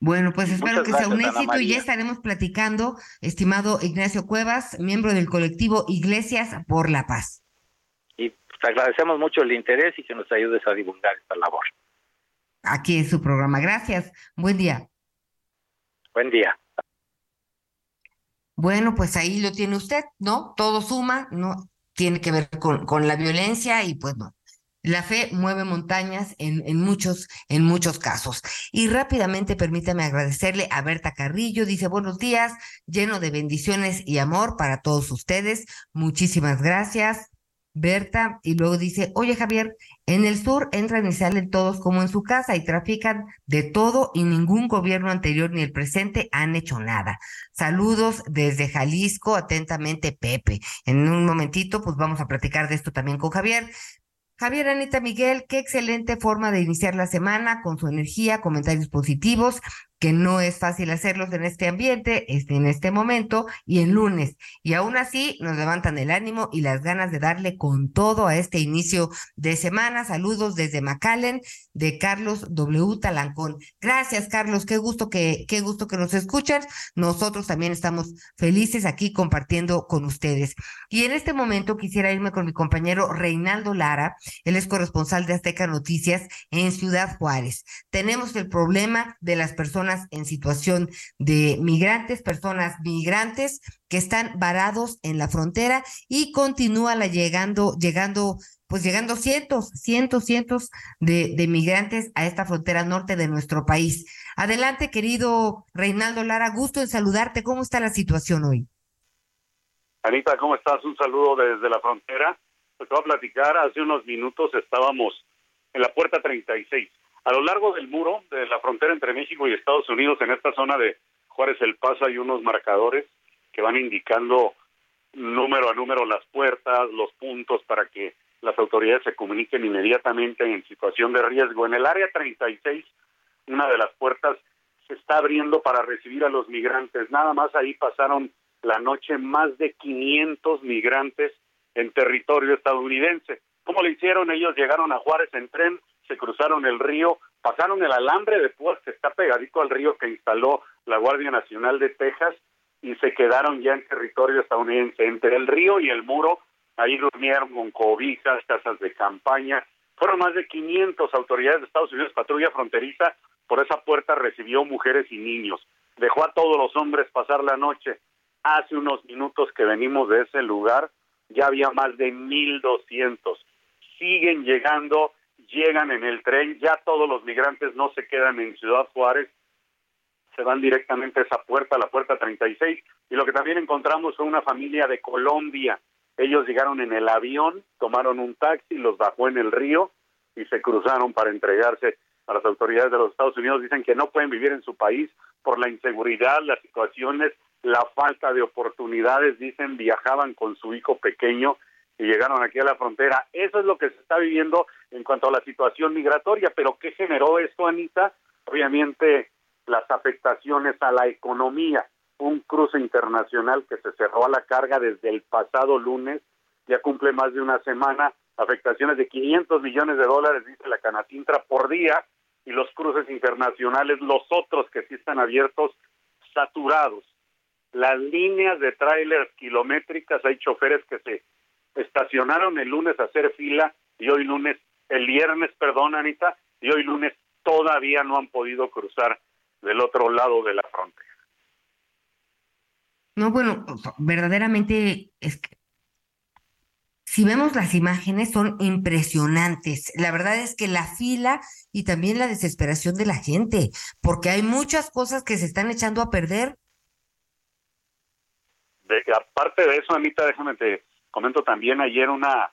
Bueno, pues espero Muchas que gracias, sea un éxito y ya estaremos platicando, estimado Ignacio Cuevas, miembro del colectivo Iglesias por la Paz. Y pues agradecemos mucho el interés y que nos ayudes a divulgar esta labor. Aquí es su programa. Gracias. Buen día. Buen día. Bueno, pues ahí lo tiene usted, ¿no? Todo suma, ¿no? Tiene que ver con, con la violencia y pues no. La fe mueve montañas en, en, muchos, en muchos casos. Y rápidamente permítame agradecerle a Berta Carrillo. Dice, buenos días, lleno de bendiciones y amor para todos ustedes. Muchísimas gracias. Berta, y luego dice, oye Javier, en el sur entran y salen todos como en su casa y trafican de todo y ningún gobierno anterior ni el presente han hecho nada. Saludos desde Jalisco, atentamente Pepe. En un momentito, pues vamos a platicar de esto también con Javier. Javier Anita Miguel, qué excelente forma de iniciar la semana con su energía, comentarios positivos que no es fácil hacerlos en este ambiente, este, en este momento y en lunes. Y aún así nos levantan el ánimo y las ganas de darle con todo a este inicio de semana. Saludos desde McAllen de Carlos W. Talancón. Gracias, Carlos. Qué gusto que, qué gusto que nos escuchan. Nosotros también estamos felices aquí compartiendo con ustedes. Y en este momento quisiera irme con mi compañero Reinaldo Lara. Él es corresponsal de Azteca Noticias en Ciudad Juárez. Tenemos el problema de las personas en situación de migrantes, personas migrantes que están varados en la frontera y continúa la llegando, llegando, pues llegando cientos, cientos, cientos de, migrantes a esta frontera norte de nuestro país. Adelante, querido Reinaldo Lara, gusto en saludarte. ¿Cómo está la situación hoy? Anita, ¿cómo estás? Un saludo desde la frontera. Te voy a platicar, hace unos minutos estábamos en la puerta 36 a lo largo del muro de la frontera entre México y Estados Unidos, en esta zona de Juárez El Paso, hay unos marcadores que van indicando número a número las puertas, los puntos para que las autoridades se comuniquen inmediatamente en situación de riesgo. En el área 36, una de las puertas se está abriendo para recibir a los migrantes. Nada más ahí pasaron la noche más de 500 migrantes en territorio estadounidense. ¿Cómo lo hicieron? Ellos llegaron a Juárez en tren, se cruzaron el río, pasaron el alambre de púas que está pegadito al río que instaló la Guardia Nacional de Texas y se quedaron ya en territorio estadounidense. Entre el río y el muro, ahí durmieron con cobijas, casas de campaña. Fueron más de 500 autoridades de Estados Unidos, patrulla fronteriza, por esa puerta recibió mujeres y niños. Dejó a todos los hombres pasar la noche. Hace unos minutos que venimos de ese lugar, ya había más de 1.200. Siguen llegando llegan en el tren, ya todos los migrantes no se quedan en Ciudad Juárez, se van directamente a esa puerta, la puerta 36, y lo que también encontramos fue una familia de Colombia. Ellos llegaron en el avión, tomaron un taxi, los bajó en el río y se cruzaron para entregarse a las autoridades de los Estados Unidos. Dicen que no pueden vivir en su país por la inseguridad, las situaciones, la falta de oportunidades. Dicen viajaban con su hijo pequeño y llegaron aquí a la frontera. Eso es lo que se está viviendo en cuanto a la situación migratoria, pero ¿qué generó esto, Anita? Obviamente las afectaciones a la economía, un cruce internacional que se cerró a la carga desde el pasado lunes, ya cumple más de una semana, afectaciones de 500 millones de dólares, dice la Canacintra, por día, y los cruces internacionales, los otros que sí están abiertos, saturados. Las líneas de trailers kilométricas, hay choferes que se estacionaron el lunes a hacer fila y hoy lunes, el viernes, perdón, Anita, y hoy lunes todavía no han podido cruzar del otro lado de la frontera. No, bueno, verdaderamente es que si vemos las imágenes son impresionantes. La verdad es que la fila y también la desesperación de la gente, porque hay muchas cosas que se están echando a perder. De, aparte de eso, Anita, déjame te comento también ayer una,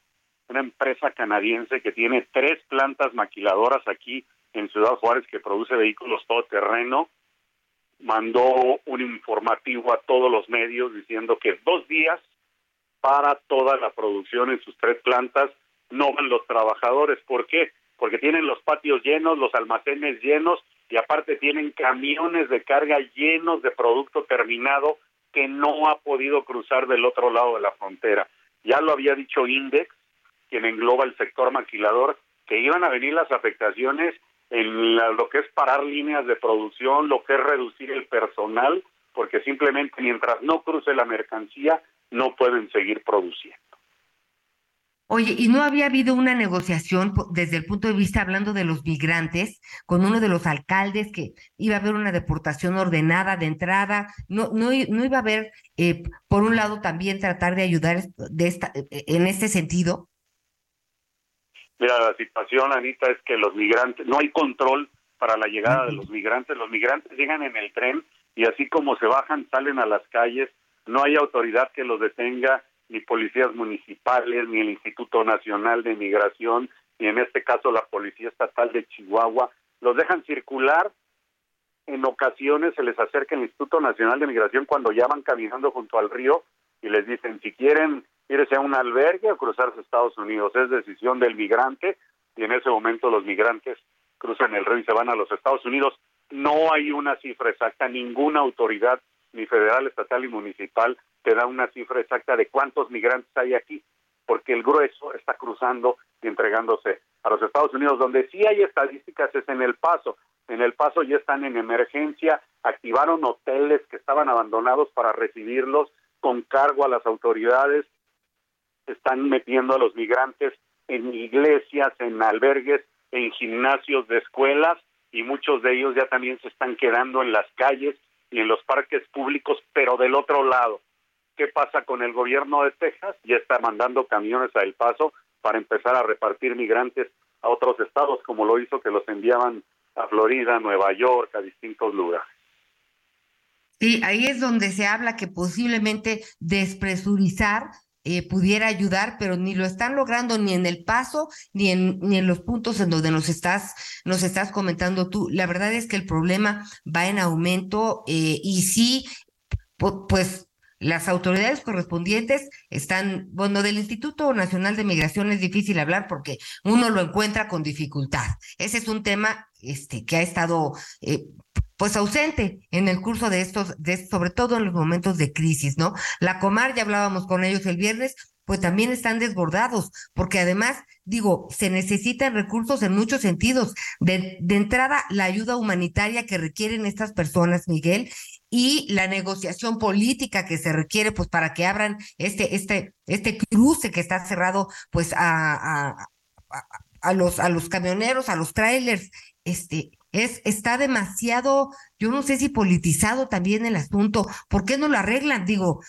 empresa canadiense que tiene tres plantas maquiladoras aquí en Ciudad Juárez que produce vehículos todoterreno, mandó un informativo a todos los medios diciendo que dos días para toda la producción en sus tres plantas no van los trabajadores. ¿Por qué? Porque tienen los patios llenos, los almacenes llenos y aparte tienen camiones de carga llenos de producto terminado que no ha podido cruzar del otro lado de la frontera. Ya lo había dicho Index, quien engloba el sector maquilador, que iban a venir las afectaciones en lo que es parar líneas de producción, lo que es reducir el personal, porque simplemente mientras no cruce la mercancía no pueden seguir produciendo. Oye, ¿y no había habido una negociación desde el punto de vista, hablando de los migrantes, con uno de los alcaldes que iba a haber una deportación ordenada de entrada? ¿No, no, no iba a haber, eh, por un lado, también tratar de ayudar de esta, en este sentido? Mira, la situación, Anita, es que los migrantes, no hay control para la llegada de los migrantes. Los migrantes llegan en el tren y así como se bajan, salen a las calles. No hay autoridad que los detenga, ni policías municipales, ni el Instituto Nacional de Migración, ni en este caso la Policía Estatal de Chihuahua. Los dejan circular. En ocasiones se les acerca el Instituto Nacional de Migración cuando ya van caminando junto al río y les dicen si quieren irse a un albergue o cruzarse a Estados Unidos. Es decisión del migrante y en ese momento los migrantes cruzan el río y se van a los Estados Unidos. No hay una cifra exacta, ninguna autoridad, ni federal, estatal y municipal, te da una cifra exacta de cuántos migrantes hay aquí, porque el grueso está cruzando y entregándose a los Estados Unidos. Donde sí hay estadísticas es en El Paso. En El Paso ya están en emergencia, activaron hoteles que estaban abandonados para recibirlos con cargo a las autoridades, están metiendo a los migrantes en iglesias, en albergues, en gimnasios de escuelas y muchos de ellos ya también se están quedando en las calles y en los parques públicos, pero del otro lado. ¿Qué pasa con el gobierno de Texas? Ya está mandando camiones a El Paso para empezar a repartir migrantes a otros estados, como lo hizo que los enviaban a Florida, Nueva York, a distintos lugares. Sí, ahí es donde se habla que posiblemente despresurizar eh, pudiera ayudar, pero ni lo están logrando ni en el paso ni en, ni en los puntos en donde nos estás, nos estás comentando tú. La verdad es que el problema va en aumento eh, y sí, pues las autoridades correspondientes están, bueno, del Instituto Nacional de Migración es difícil hablar porque uno lo encuentra con dificultad. Ese es un tema este, que ha estado eh, pues ausente en el curso de estos, de, sobre todo en los momentos de crisis, ¿no? La Comar, ya hablábamos con ellos el viernes, pues también están desbordados, porque además, digo, se necesitan recursos en muchos sentidos. De, entrada, la ayuda humanitaria que requieren estas personas, Miguel, y la negociación política que se requiere, pues, para que abran este, este, este cruce que está cerrado, pues, a, a, a, a los, a los camioneros, a los trailers, este, es, está demasiado, yo no sé si politizado también el asunto, ¿por qué no lo arreglan? Digo,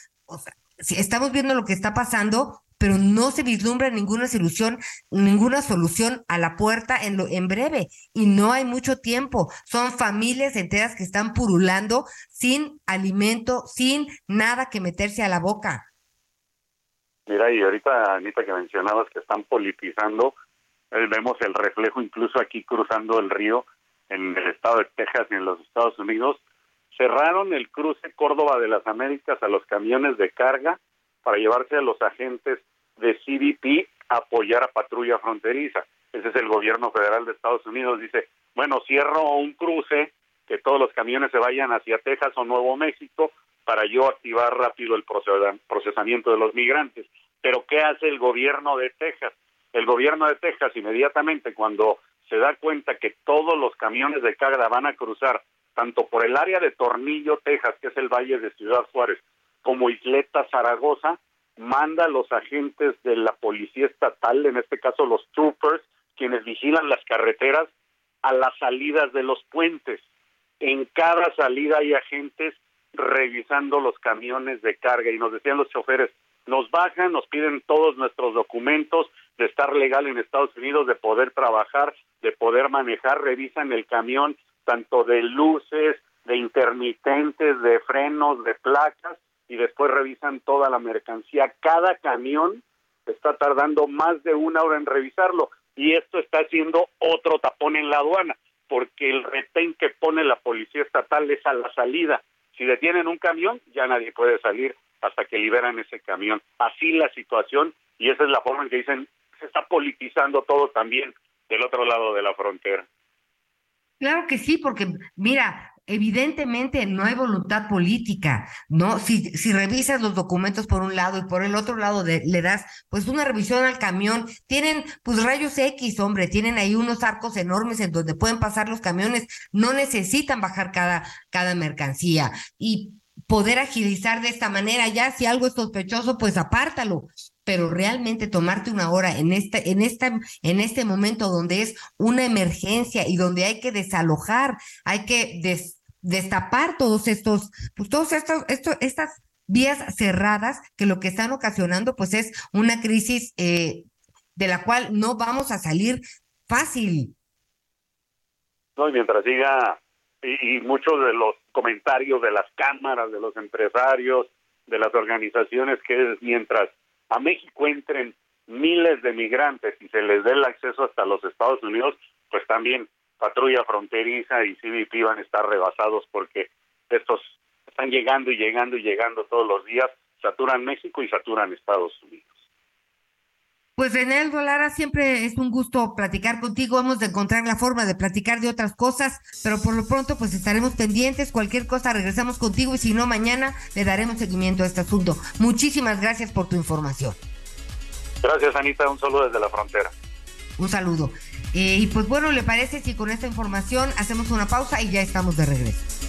si estamos viendo lo que está pasando, pero no se vislumbra ninguna solución, ninguna solución a la puerta en, lo, en breve y no hay mucho tiempo. Son familias enteras que están purulando sin alimento, sin nada que meterse a la boca. Mira, y ahorita, Anita, que mencionabas que están politizando, eh, vemos el reflejo incluso aquí cruzando el río en el estado de Texas y en los Estados Unidos, cerraron el cruce Córdoba de las Américas a los camiones de carga para llevarse a los agentes de CBP a apoyar a patrulla fronteriza. Ese es el gobierno federal de Estados Unidos. Dice, bueno, cierro un cruce, que todos los camiones se vayan hacia Texas o Nuevo México para yo activar rápido el procesamiento de los migrantes. Pero ¿qué hace el gobierno de Texas? El gobierno de Texas inmediatamente cuando se da cuenta que todos los camiones de carga van a cruzar tanto por el área de Tornillo, Texas, que es el valle de Ciudad Juárez, como Isleta, Zaragoza, manda a los agentes de la policía estatal, en este caso los troopers, quienes vigilan las carreteras, a las salidas de los puentes. En cada salida hay agentes revisando los camiones de carga y nos decían los choferes, nos bajan, nos piden todos nuestros documentos de estar legal en Estados Unidos, de poder trabajar, de poder manejar, revisan el camión tanto de luces, de intermitentes, de frenos, de placas y después revisan toda la mercancía. Cada camión está tardando más de una hora en revisarlo y esto está haciendo otro tapón en la aduana porque el retén que pone la policía estatal es a la salida. Si detienen un camión, ya nadie puede salir hasta que liberan ese camión. Así la situación y esa es la forma en que dicen se está politizando todo también del otro lado de la frontera. Claro que sí, porque mira, evidentemente no hay voluntad política, ¿no? Si, si revisas los documentos por un lado y por el otro lado de, le das pues una revisión al camión, tienen pues rayos X, hombre, tienen ahí unos arcos enormes en donde pueden pasar los camiones, no necesitan bajar cada, cada mercancía y poder agilizar de esta manera, ya si algo es sospechoso, pues apártalo, pero realmente tomarte una hora en este, en esta, en este momento donde es una emergencia y donde hay que desalojar, hay que des, destapar todos estos, pues todos estos, estos, estas vías cerradas que lo que están ocasionando pues es una crisis eh, de la cual no vamos a salir fácil. No, y mientras siga, y, y muchos de los comentarios de las cámaras, de los empresarios, de las organizaciones, que es mientras a México entren miles de migrantes y se les dé el acceso hasta los Estados Unidos, pues también patrulla fronteriza y CBP van a estar rebasados porque estos están llegando y llegando y llegando todos los días, saturan México y saturan Estados Unidos. Pues René Lara, siempre es un gusto platicar contigo. Hemos de encontrar la forma de platicar de otras cosas, pero por lo pronto pues estaremos pendientes. Cualquier cosa regresamos contigo y si no mañana le daremos seguimiento a este asunto. Muchísimas gracias por tu información. Gracias Anita, un saludo desde la frontera. Un saludo. Eh, y pues bueno, ¿le parece si con esta información hacemos una pausa y ya estamos de regreso?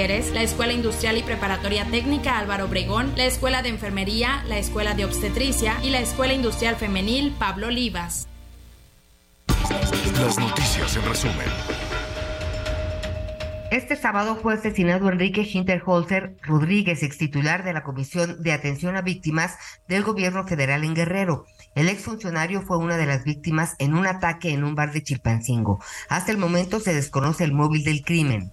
la Escuela Industrial y Preparatoria Técnica Álvaro Obregón, la Escuela de Enfermería, la Escuela de Obstetricia y la Escuela Industrial Femenil Pablo Olivas. Las noticias en resumen. Este sábado fue asesinado Enrique Hinterholzer Rodríguez, ex titular de la Comisión de Atención a Víctimas del Gobierno Federal en Guerrero. El exfuncionario fue una de las víctimas en un ataque en un bar de Chilpancingo. Hasta el momento se desconoce el móvil del crimen.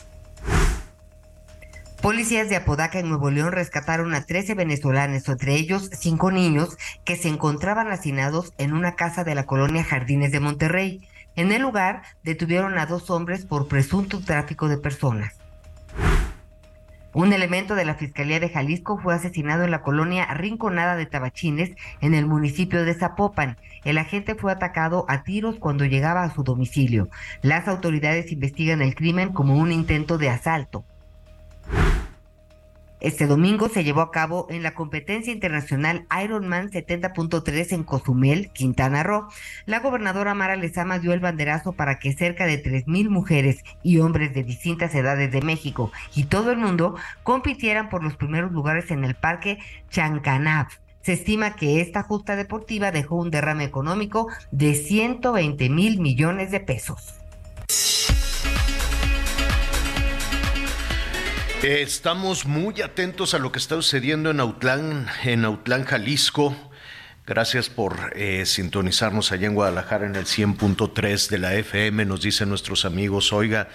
Policías de Apodaca en Nuevo León rescataron a 13 venezolanos, entre ellos cinco niños que se encontraban hacinados en una casa de la colonia Jardines de Monterrey. En el lugar detuvieron a dos hombres por presunto tráfico de personas. Un elemento de la Fiscalía de Jalisco fue asesinado en la colonia Rinconada de Tabachines, en el municipio de Zapopan. El agente fue atacado a tiros cuando llegaba a su domicilio. Las autoridades investigan el crimen como un intento de asalto. Este domingo se llevó a cabo en la competencia internacional Ironman 70.3 en Cozumel, Quintana Roo. La gobernadora Mara Lezama dio el banderazo para que cerca de 3.000 mujeres y hombres de distintas edades de México y todo el mundo compitieran por los primeros lugares en el Parque Chancanab. Se estima que esta justa deportiva dejó un derrame económico de 120 mil millones de pesos. Estamos muy atentos a lo que está sucediendo en Autlán, en Autlán, Jalisco. Gracias por eh, sintonizarnos allá en Guadalajara en el 100.3 de la FM, nos dicen nuestros amigos. Oiga,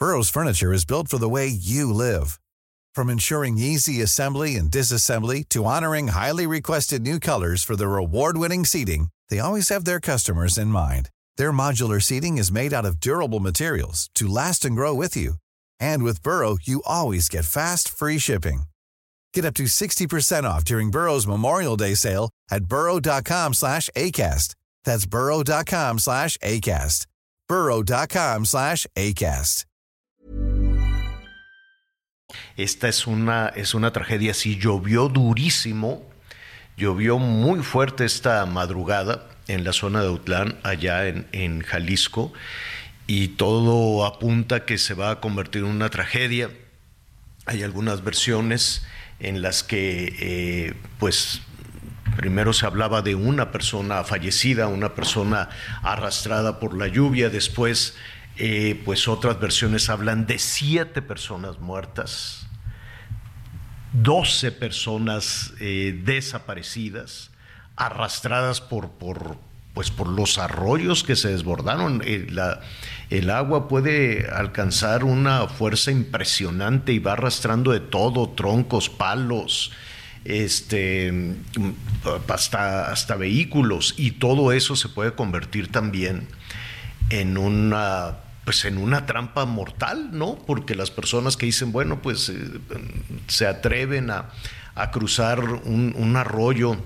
Burrow's furniture is built for the way you live. From ensuring easy assembly and disassembly to honoring highly requested new colors for their award-winning seating, they always have their customers in mind. Their modular seating is made out of durable materials to last and grow with you. And with Burrow, you always get fast, free shipping. Get up to 60% off during Burrow's Memorial Day sale at burrow.com slash ACAST. That's burrow.com slash ACAST. burrow.com slash ACAST. esta es una, es una tragedia. Sí, llovió durísimo, llovió muy fuerte esta madrugada en la zona de Autlán, allá en, en Jalisco, y todo apunta que se va a convertir en una tragedia. Hay algunas versiones en las que, eh, pues, primero se hablaba de una persona fallecida, una persona arrastrada por la lluvia, después, eh, pues, otras versiones hablan de siete personas muertas, 12 personas eh, desaparecidas, arrastradas por, por, pues por los arroyos que se desbordaron. Eh, el agua puede alcanzar una fuerza impresionante y va arrastrando de todo, troncos, palos, este, mm, hasta, hasta vehículos, y todo eso se puede convertir también en una pues en una trampa mortal, ¿no? Porque las personas que dicen, bueno, pues eh, se atreven a, a cruzar un arroyo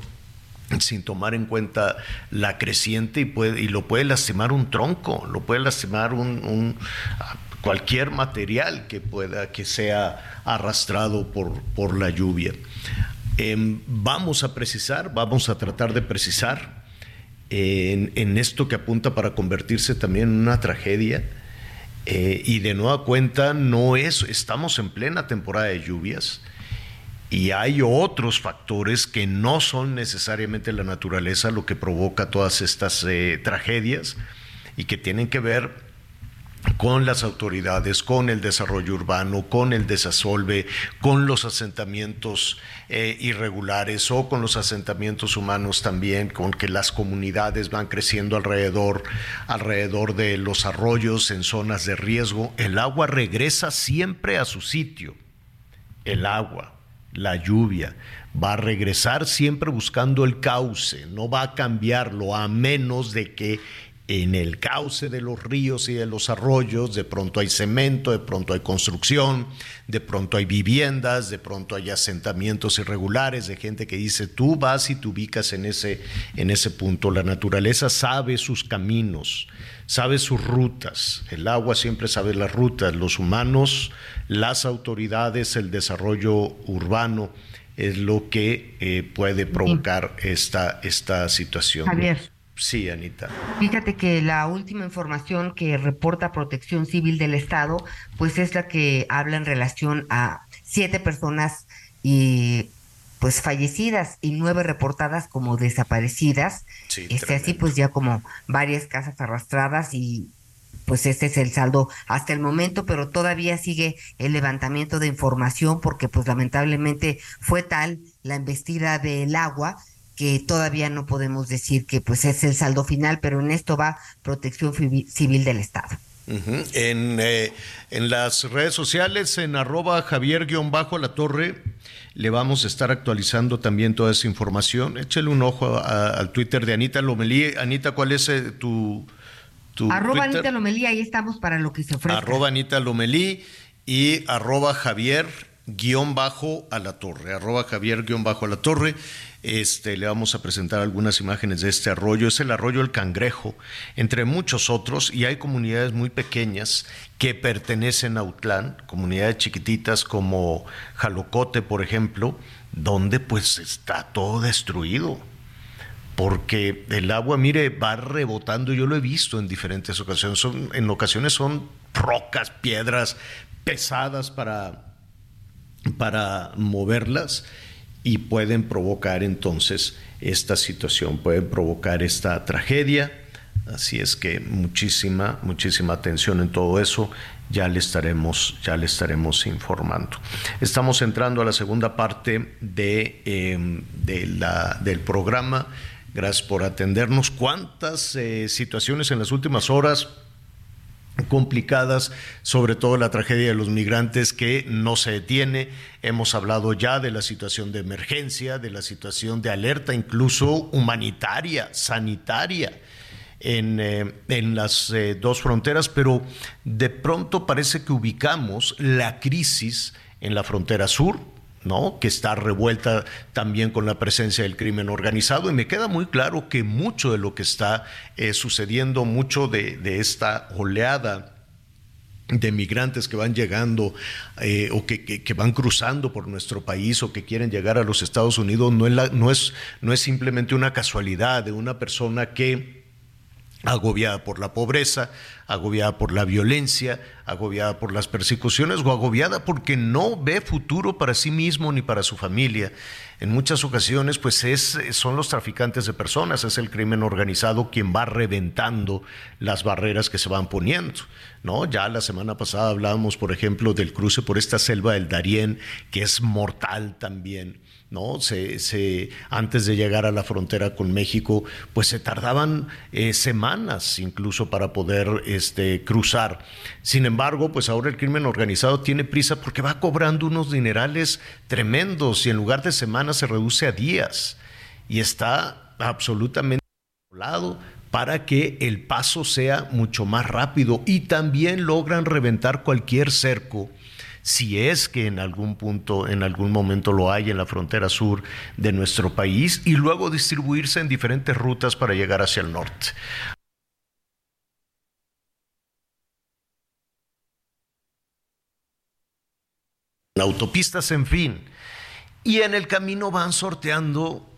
sin tomar en cuenta la creciente y, puede, y lo puede lastimar un tronco, lo puede lastimar un, cualquier material que pueda que sea arrastrado por, por la lluvia. Em, vamos a precisar, vamos a tratar de precisar en, en esto que apunta para convertirse también en una tragedia. Eh, y de nueva cuenta, no es, estamos en plena temporada de lluvias y hay otros factores que no son necesariamente la naturaleza lo que provoca todas estas eh, tragedias y que tienen que ver con las autoridades, con el desarrollo urbano, con el desasolve, con los asentamientos eh, irregulares o con los asentamientos humanos también, con que las comunidades van creciendo alrededor, alrededor de los arroyos en zonas de riesgo. El agua regresa siempre a su sitio. El agua, la lluvia, va a regresar siempre buscando el cauce, no va a cambiarlo a menos de que en el cauce de los ríos y de los arroyos, de pronto hay cemento, de pronto hay construcción, de pronto hay viviendas, de pronto hay asentamientos irregulares de gente que dice, tú vas y te ubicas en ese, en ese punto. La naturaleza sabe sus caminos, sabe sus rutas. El agua siempre sabe las rutas. Los humanos, las autoridades, el desarrollo urbano es lo que eh, puede provocar esta, esta situación. Javier. Sí, Anita. Fíjate que la última información que reporta Protección Civil del Estado, pues es la que habla en relación a siete personas y pues fallecidas y nueve reportadas como desaparecidas. Sí, este así pues ya como varias casas arrastradas y pues este es el saldo hasta el momento, pero todavía sigue el levantamiento de información porque pues lamentablemente fue tal la embestida del agua que todavía no podemos decir que pues es el saldo final, pero en esto va Protección Civi- Civil del Estado. En, eh, en las redes sociales, en arroba Javier-La Torre, le vamos a estar actualizando también toda esa información. Échale un ojo a- al Twitter de Anita Lomelí. Anita, ¿cuál es eh, tu, tu Arroba Twitter? Anita Lomelí, ahí estamos para lo que se ofrezca. arroba Anita Lomelí y arroba Javier guion bajo a la torre, arroba Javier guion bajo a la torre. Este, le vamos a presentar algunas imágenes de este arroyo. Es el arroyo El Cangrejo, entre muchos otros, y hay comunidades muy pequeñas que pertenecen a Utlán, comunidades chiquititas como Jalocote, por ejemplo, donde pues está todo destruido porque el agua, mire, va rebotando, yo lo he visto en diferentes ocasiones, son, en ocasiones son rocas, piedras pesadas para, para moverlas y pueden provocar entonces esta situación, pueden provocar esta tragedia. Así es que muchísima, muchísima atención en todo eso. Ya le estaremos, ya le estaremos informando. Estamos entrando a la segunda parte de, eh, de la, del programa. Gracias por atendernos. ¿Cuántas eh, situaciones en las últimas horas complicadas, sobre todo la tragedia de los migrantes que no se detiene. Hemos hablado ya de la situación de emergencia, de la situación de alerta, incluso humanitaria, sanitaria. En, eh, en las eh, dos fronteras, pero de pronto parece que ubicamos la crisis en la frontera sur, ¿no? que está revuelta también con la presencia del crimen organizado. Y me queda muy claro que mucho de lo que está eh, sucediendo, mucho de, de esta oleada de migrantes que van llegando eh, o que, que- que van cruzando por nuestro país o que quieren llegar a los Estados Unidos no es, la- no es, no es simplemente una casualidad de una persona que agobiada por la pobreza, agobiada por la violencia, agobiada por las persecuciones o agobiada porque no ve futuro para sí mismo ni para su familia. En muchas ocasiones, pues es, son los traficantes de personas, es el crimen organizado quien va reventando las barreras que se van poniendo. ¿no? Ya la semana pasada hablábamos, por ejemplo, del cruce por esta selva del Darién, que es mortal también. ¿No? Se, se- antes de llegar a la frontera con México, pues se tardaban eh, semanas incluso para poder este, cruzar. Sin embargo, pues ahora el crimen organizado tiene prisa porque va cobrando unos dinerales tremendos y en lugar de semanas se reduce a días y está absolutamente controlado para que el paso sea mucho más rápido y también logran reventar cualquier cerco si es que en algún punto, en algún momento lo hay en la frontera sur de nuestro país y luego distribuirse en diferentes rutas para llegar hacia el norte. autopistas, en fin. Y en el camino van sorteando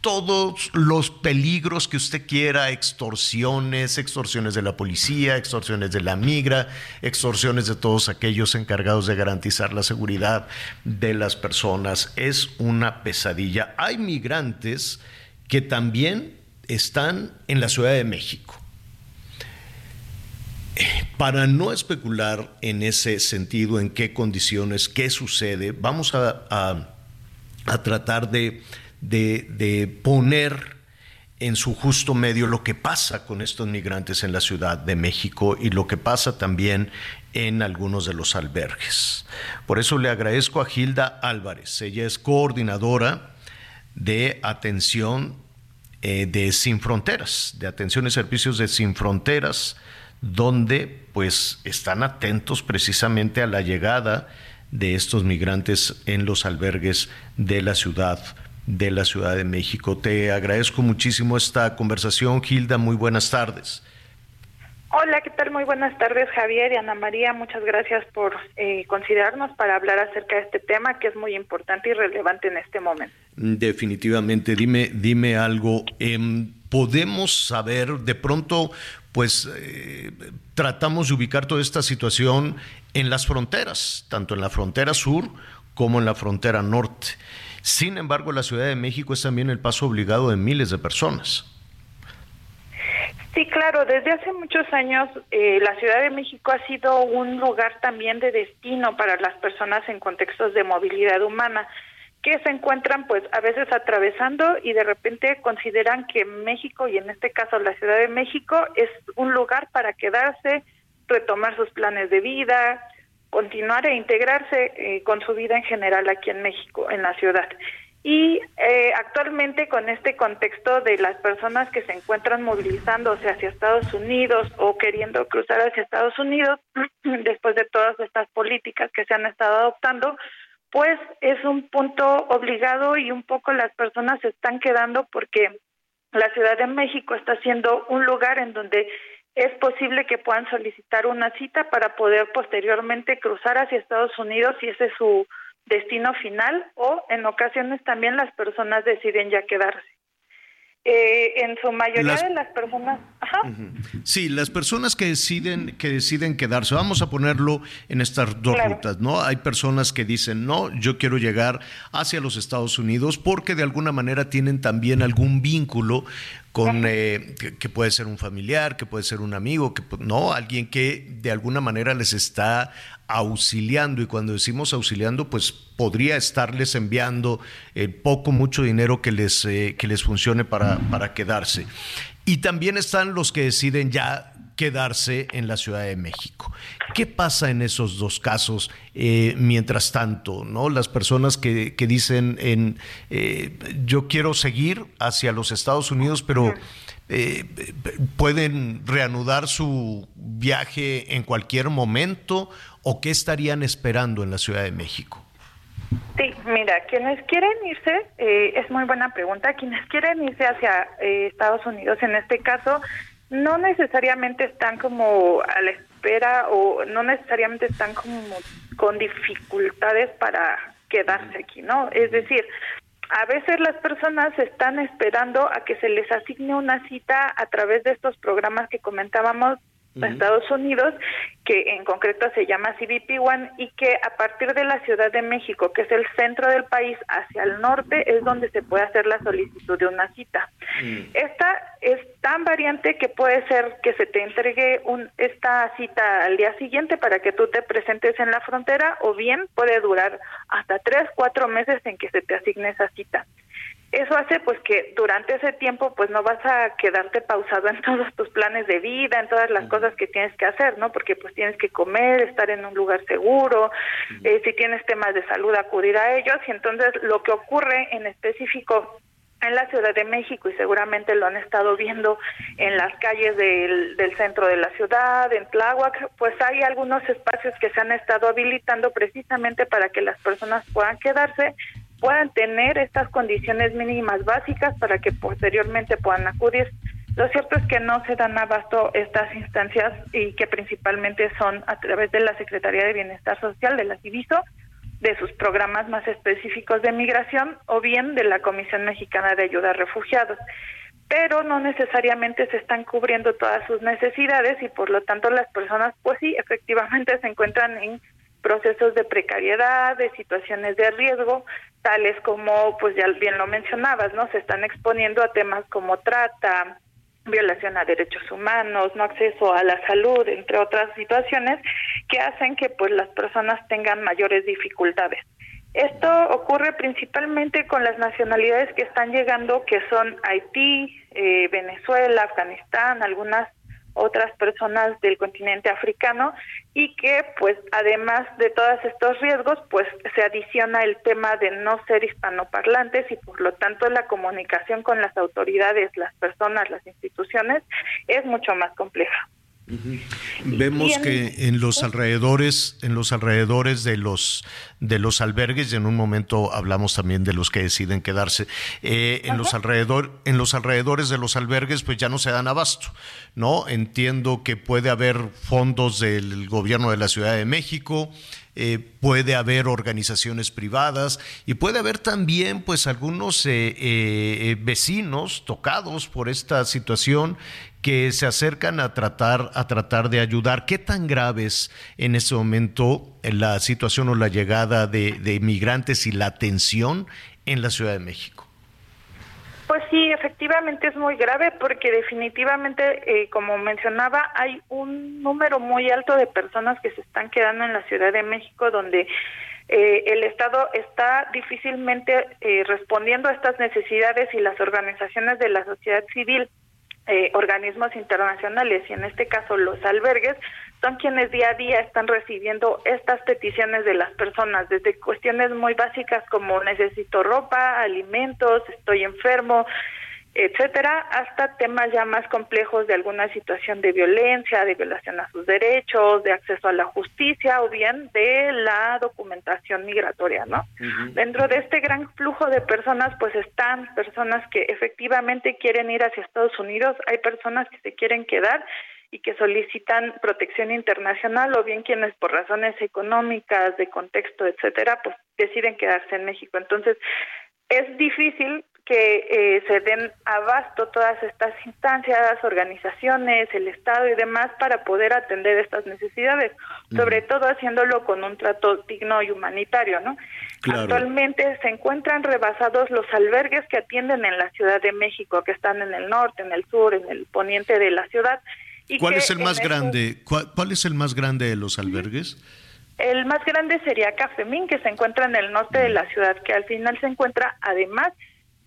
todos los peligros que usted quiera, extorsiones, extorsiones de la policía, extorsiones de la migra, extorsiones de todos aquellos encargados de garantizar la seguridad de las personas. Es una pesadilla. Hay migrantes que también están en la Ciudad de México. Para no especular en ese sentido, en qué condiciones, qué sucede, vamos a, a- a tratar de, de- de poner en su justo medio lo que pasa con estos migrantes en la Ciudad de México y lo que pasa también en algunos de los albergues. Por eso le agradezco a Gilda Álvarez. Ella es coordinadora de atención eh, de Sin Fronteras, de atención y servicios de Sin Fronteras, donde pues están atentos precisamente a la llegada de estos migrantes en los albergues de la ciudad de la Ciudad de México. Te agradezco muchísimo esta conversación, Gilda. Muy buenas tardes. Hola, ¿qué tal? Muy buenas tardes, Javier y Ana María. Muchas gracias por eh, considerarnos para hablar acerca de este tema que es muy importante y relevante en este momento. Definitivamente, dime, dime algo. em, Podemos saber, de pronto, pues eh, tratamos de ubicar toda esta situación en las fronteras, tanto en la frontera sur como en la frontera norte. Sin embargo, la Ciudad de México es también el paso obligado de miles de personas. Sí, claro, desde hace muchos años eh, la Ciudad de México ha sido un lugar también de destino para las personas en contextos de movilidad humana que se encuentran pues a veces atravesando y de repente consideran que México y en este caso la Ciudad de México es un lugar para quedarse, retomar sus planes de vida, continuar e integrarse eh, con su vida en general aquí en México, en la ciudad. Y eh, actualmente con este contexto de las personas que se encuentran movilizándose hacia Estados Unidos o queriendo cruzar hacia Estados Unidos, después de todas estas políticas que se han estado adoptando, pues es un punto obligado y un poco las personas se están quedando porque la Ciudad de México está siendo un lugar en donde es posible que puedan solicitar una cita para poder posteriormente cruzar hacia Estados Unidos si ese es su destino final o en ocasiones también las personas deciden ya quedarse. Eh, en su mayoría Las- de las personas, ajá, Sí, las personas que deciden, que deciden quedarse, vamos a ponerlo en estas dos Claro. rutas, ¿no? Hay personas que dicen, no, yo quiero llegar hacia los Estados Unidos porque de alguna manera tienen también algún vínculo con, eh, que, puede ser un familiar, que puede ser un amigo, que no, alguien que de alguna manera les está auxiliando y cuando decimos auxiliando, pues podría estarles enviando el poco, mucho dinero que les, eh, que les funcione para, para quedarse. Y también están los que deciden ya quedarse en la Ciudad de México. ¿Qué pasa en esos dos casos eh, mientras tanto? ¿no? Las personas que, que dicen en, eh, yo quiero seguir hacia los Estados Unidos, pero eh, pueden reanudar su viaje en cualquier momento o qué estarían esperando en la Ciudad de México? Sí, mira, quienes quieren irse, eh, es muy buena pregunta, quienes quieren irse hacia eh, Estados Unidos, en este caso, no necesariamente están como a la espera o no necesariamente están como con dificultades para quedarse aquí, ¿no? Es decir, a veces las personas están esperando a que se les asigne una cita a través de estos programas que comentábamos a Estados Unidos, que en concreto se llama CBP One y que a partir de la Ciudad de México, que es el centro del país, hacia el norte, es donde se puede hacer la solicitud de una cita. Esta es tan variante que puede ser que se te entregue un, esta cita al día siguiente para que tú te presentes en la frontera o bien puede durar hasta tres, cuatro meses en que se te asigne esa cita. Eso hace pues que durante ese tiempo pues no vas a quedarte pausado en todos tus planes de vida, en todas las cosas que tienes que hacer, ¿no? Porque pues tienes que comer, estar en un lugar seguro, eh, si tienes temas de salud acudir a ellos. Y entonces lo que ocurre en específico en la Ciudad de México y seguramente lo han estado viendo en las calles del, del centro de la ciudad, en Tláhuac, pues hay algunos espacios que se han estado habilitando precisamente para que las personas puedan quedarse, puedan tener estas condiciones mínimas básicas para que posteriormente puedan acudir. Lo cierto es que no se dan abasto estas instancias y que principalmente son a través de la Secretaría de Bienestar Social de la CIVISO, de sus programas más específicos de migración o bien de la Comisión Mexicana de Ayuda a Refugiados. Pero no necesariamente se están cubriendo todas sus necesidades y por lo tanto las personas pues sí, efectivamente se encuentran en procesos de precariedad, de situaciones de riesgo, tales como, pues ya bien lo mencionabas, ¿no? Se están exponiendo a temas como trata, violación a derechos humanos, no acceso a la salud, entre otras situaciones que hacen que pues las personas tengan mayores dificultades. Esto ocurre principalmente con las nacionalidades que están llegando, que son Haití, eh, Venezuela, Afganistán, algunas otras personas del continente africano y que pues además de todos estos riesgos pues se adiciona el tema de no ser hispanoparlantes y por lo tanto la comunicación con las autoridades, las personas, las instituciones es mucho más compleja. Vemos que en los alrededores, en los alrededores de los de los albergues, y en un momento hablamos también de los que deciden quedarse, eh, en los alrededor, en los alrededores de los albergues, pues ya no se dan abasto, ¿no? Entiendo que puede haber fondos del gobierno de la Ciudad de México, eh, puede haber organizaciones privadas y puede haber también pues algunos eh, eh, vecinos tocados por esta situación que se acercan a tratar a tratar de ayudar. ¿Qué tan grave es en ese momento la situación o la llegada de, de migrantes y la tensión en la Ciudad de México? Pues sí, efectivamente es muy grave porque definitivamente, eh, como mencionaba, hay un número muy alto de personas que se están quedando en la Ciudad de México donde eh, el Estado está difícilmente eh, respondiendo a estas necesidades y las organizaciones de la sociedad civil, eh, organismos internacionales y en este caso los albergues, son quienes día a día están recibiendo estas peticiones de las personas, desde cuestiones muy básicas como necesito ropa, alimentos, estoy enfermo, etcétera, hasta temas ya más complejos de alguna situación de violencia, de violación a sus derechos, de acceso a la justicia o bien de la documentación migratoria, ¿no? Dentro de este gran flujo de personas, pues están personas que efectivamente quieren ir hacia Estados Unidos, hay personas que se quieren quedar y que solicitan protección internacional o bien quienes por razones económicas, de contexto, etcétera, pues deciden quedarse en México. Entonces, es difícil que eh, se den abasto todas estas instancias, organizaciones, el Estado y demás para poder atender estas necesidades, sobre todo haciéndolo con un trato digno y humanitario, ¿no? Claro. Actualmente se encuentran rebasados los albergues que atienden en la Ciudad de México, que están en el norte, en el sur, en el poniente de la ciudad. y ¿Cuál es el más grande? ¿Cuál, cuál es el más grande de los albergues? El más grande sería Cafemín, que se encuentra en el norte de la ciudad, que al final se encuentra además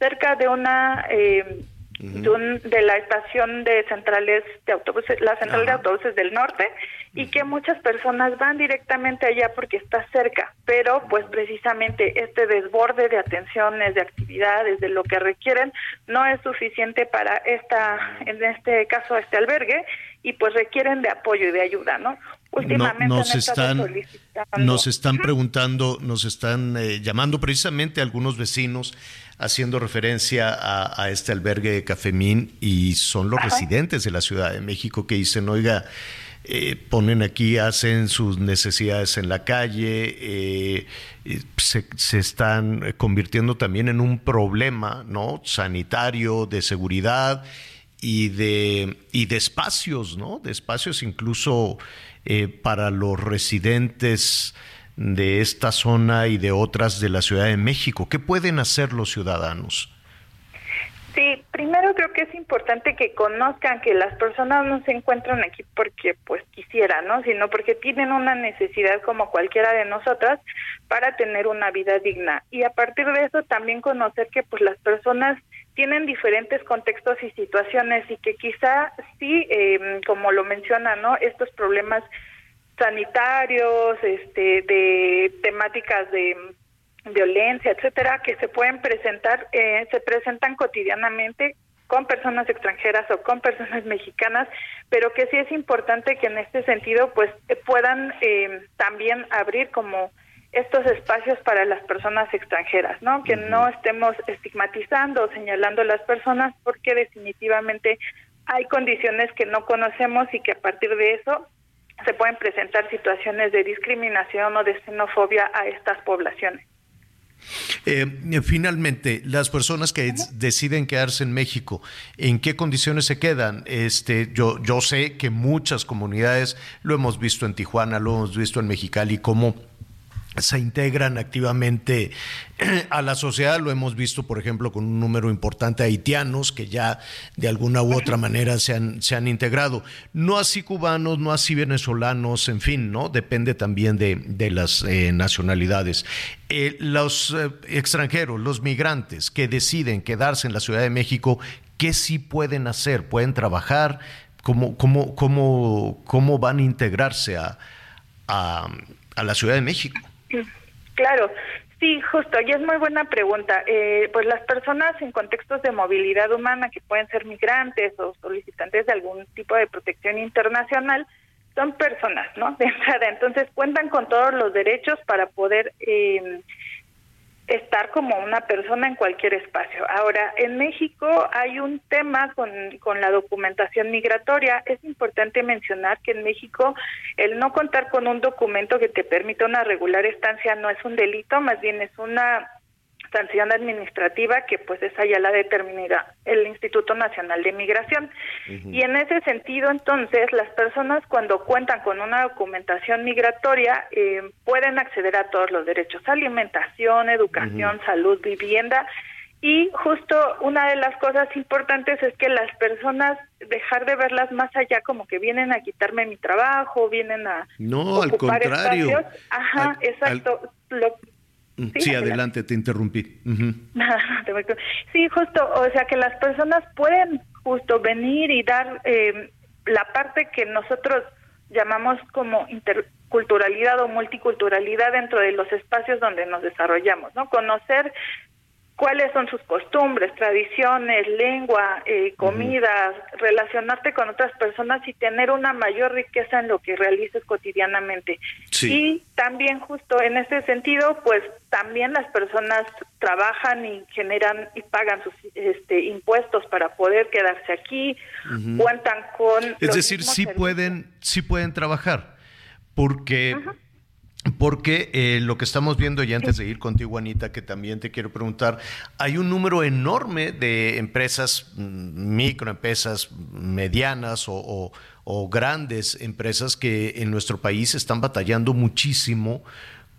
cerca de una eh, de, un- de la estación de centrales de autobuses, la central de autobuses del norte, y que muchas personas van directamente allá porque está cerca, pero pues precisamente este desborde de atenciones, de actividades, de lo que requieren, no es suficiente para esta, en este caso, este albergue, y pues requieren de apoyo y de ayuda, ¿no? Últimamente No- nos están solicitando- nos están preguntando, nos están eh, llamando precisamente algunos vecinos haciendo referencia a, a este albergue de Cafemín y son los residentes de la Ciudad de México que dicen, oiga, eh, ponen aquí, hacen sus necesidades en la calle, eh, eh, se, se están convirtiendo también en un problema, ¿no? Sanitario, de seguridad y de, y de espacios, ¿no? De espacios incluso eh, para los residentes de esta zona y de otras de la Ciudad de México. ¿Qué pueden hacer los ciudadanos? Sí, primero creo que es importante que conozcan que las personas no se encuentran aquí porque pues quisieran, ¿no? Sino porque tienen una necesidad como cualquiera de nosotras para tener una vida digna. Y a partir de eso también conocer que pues las personas tienen diferentes contextos y situaciones y que quizá sí, eh, como lo menciona, ¿no? Estos problemas sanitarios, este, de temáticas de violencia, etcétera, que se pueden presentar, eh, se presentan cotidianamente con personas extranjeras o con personas mexicanas, pero que sí es importante que en este sentido pues eh, puedan eh, también abrir como estos espacios para las personas extranjeras, ¿no? Que no estemos estigmatizando o señalando a las personas porque definitivamente hay condiciones que no conocemos y que a partir de eso se pueden presentar situaciones de discriminación o de xenofobia a estas poblaciones. Eh, finalmente, las personas que deciden quedarse en México, ¿en qué condiciones se quedan? Este, yo, yo sé que muchas comunidades, lo hemos visto en Tijuana, lo hemos visto en Mexicali, cómo se integran activamente a la sociedad. Lo hemos visto, por ejemplo, con un número importante de haitianos que ya de alguna u otra manera se han, se han integrado. No así cubanos, no así venezolanos, en fin, ¿no? Depende también de, de las eh, nacionalidades. Eh, los eh, extranjeros, los migrantes que deciden quedarse en la Ciudad de México, ¿qué sí pueden hacer? ¿Pueden trabajar? ¿Cómo, cómo, cómo, cómo van a integrarse a, a, a la Ciudad de México? Claro, sí, justo, y es muy buena pregunta. Eh, pues las personas en contextos de movilidad humana, que pueden ser migrantes o solicitantes de algún tipo de protección internacional, son personas, ¿no? De entrada, entonces cuentan con todos los derechos para poder eh, estar como una persona en cualquier espacio. Ahora, en México hay un tema con, con la documentación migratoria. Es importante mencionar que en México el no contar con un documento que te permita una regular estancia no es un delito, más bien es una sanción administrativa que pues esa ya la determinará el Instituto Nacional de Migración. Y en ese sentido, entonces, las personas cuando cuentan con una documentación migratoria eh, pueden acceder a todos los derechos, alimentación, educación, salud, vivienda. Y justo una de las cosas importantes es que las personas dejar de verlas más allá como que vienen a quitarme mi trabajo, vienen a No, al ocupar contrario. espacios. Ajá, Al- exacto. Lo- Sí, Sí, adelante, te interrumpí. Con- Sí, justo, o sea que las personas pueden justo venir y dar eh, la parte que nosotros llamamos como interculturalidad o multiculturalidad dentro de los espacios donde nos desarrollamos, ¿no? Conocer cuáles son sus costumbres, tradiciones, lengua, eh, comidas, relacionarte con otras personas y tener una mayor riqueza en lo que realices cotidianamente. Sí. Y también justo en ese sentido, pues también las personas trabajan y generan y pagan sus este, impuestos para poder quedarse aquí, Ujú. cuentan con... Es decir, sí servicios. pueden, sí pueden trabajar, porque, porque eh, lo que estamos viendo, y antes de ir contigo, Anita, que también te quiero preguntar, hay un número enorme de empresas, mm, microempresas, medianas o, grandes empresas que en nuestro país están batallando muchísimo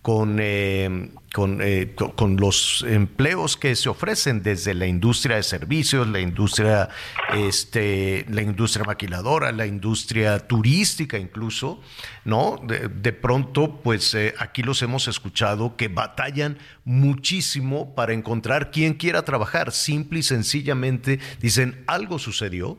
con, eh, con, eh, co- con los empleos que se ofrecen desde la industria de servicios, la industria, este, la industria maquiladora, la industria turística incluso, ¿no? De, de pronto, pues eh, aquí los hemos escuchado que batallan muchísimo para encontrar quien quiera trabajar. Simple y sencillamente dicen, algo sucedió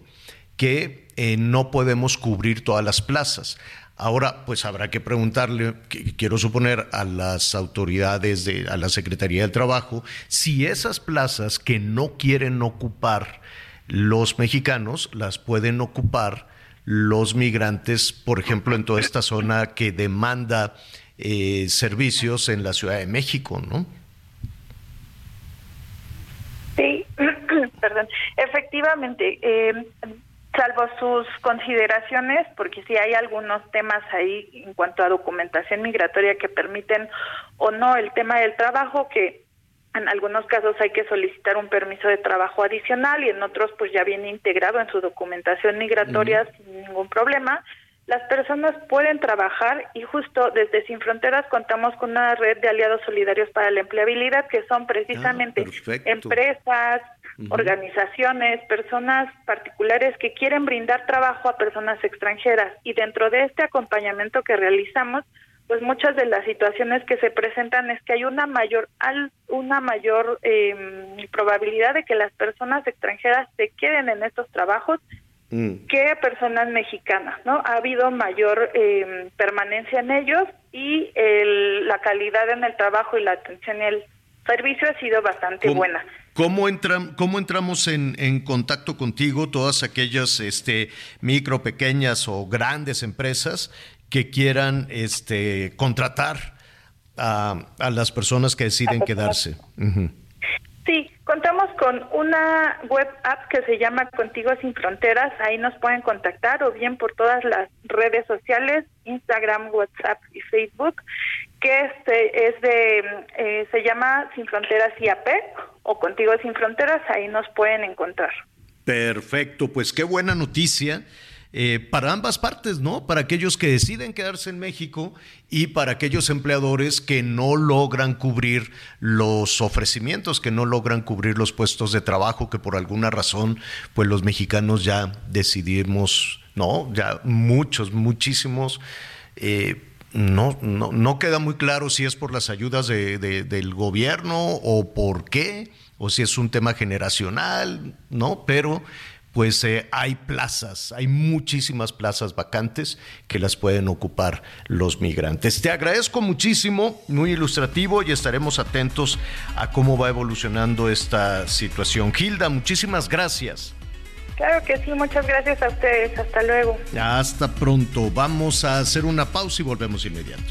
que no podemos cubrir todas las plazas. Ahora, pues habrá que preguntarle, quiero suponer, a las autoridades, de, a la Secretaría del Trabajo, si esas plazas que no quieren ocupar los mexicanos, las pueden ocupar los migrantes, por ejemplo, en toda esta zona que demanda eh, servicios en la Ciudad de México, ¿no? Sí, perdón. Efectivamente, eh, salvo sus consideraciones, porque sí hay algunos temas ahí en cuanto a documentación migratoria que permiten o no el tema del trabajo, que en algunos casos hay que solicitar un permiso de trabajo adicional y en otros pues ya viene integrado en su documentación migratoria sin ningún problema. Las personas pueden trabajar y justo desde Sin Fronteras contamos con una red de aliados solidarios para la empleabilidad que son precisamente perfecto. empresas, Organizaciones, personas particulares que quieren brindar trabajo a personas extranjeras y dentro de este acompañamiento que realizamos, pues muchas de las situaciones que se presentan es que hay una mayor una mayor eh, probabilidad de que las personas extranjeras se queden en estos trabajos Mm. que personas mexicanas, ¿no? Ha habido mayor eh, permanencia en ellos y el- la calidad en el trabajo y la atención y el servicio ha sido bastante ¿Cómo- buena. ¿Cómo, entram- cómo entramos en, en contacto contigo, todas aquellas este, micro, pequeñas o grandes empresas que quieran este, contratar a, a las personas que deciden quedarse? Ujú. Sí, contamos con una web app que se llama Contigo Sin Fronteras. Ahí nos pueden contactar o bien por todas las redes sociales, Instagram, WhatsApp y Facebook, que este es de, eh, se llama Sin Fronteras IAP o Contigo Sin Fronteras. Ahí nos pueden encontrar. Perfecto, pues qué buena noticia. eh, para ambas partes, ¿no? Para aquellos que deciden quedarse en México y para aquellos empleadores que no logran cubrir los ofrecimientos, que no logran cubrir los puestos de trabajo, que por alguna razón, pues los mexicanos ya decidimos, ¿no? Ya muchos, muchísimos. eh, no, no, no queda muy claro si es por las ayudas de- de- del gobierno o por qué, o si es un tema generacional, ¿no? Pero pues eh, hay plazas, hay muchísimas plazas vacantes que las pueden ocupar los migrantes. Te agradezco muchísimo, muy ilustrativo y estaremos atentos a cómo va evolucionando esta situación. Gilda, muchísimas gracias. Claro que sí, muchas gracias a ustedes. Hasta luego. Hasta pronto. Vamos a hacer una pausa y volvemos inmediato.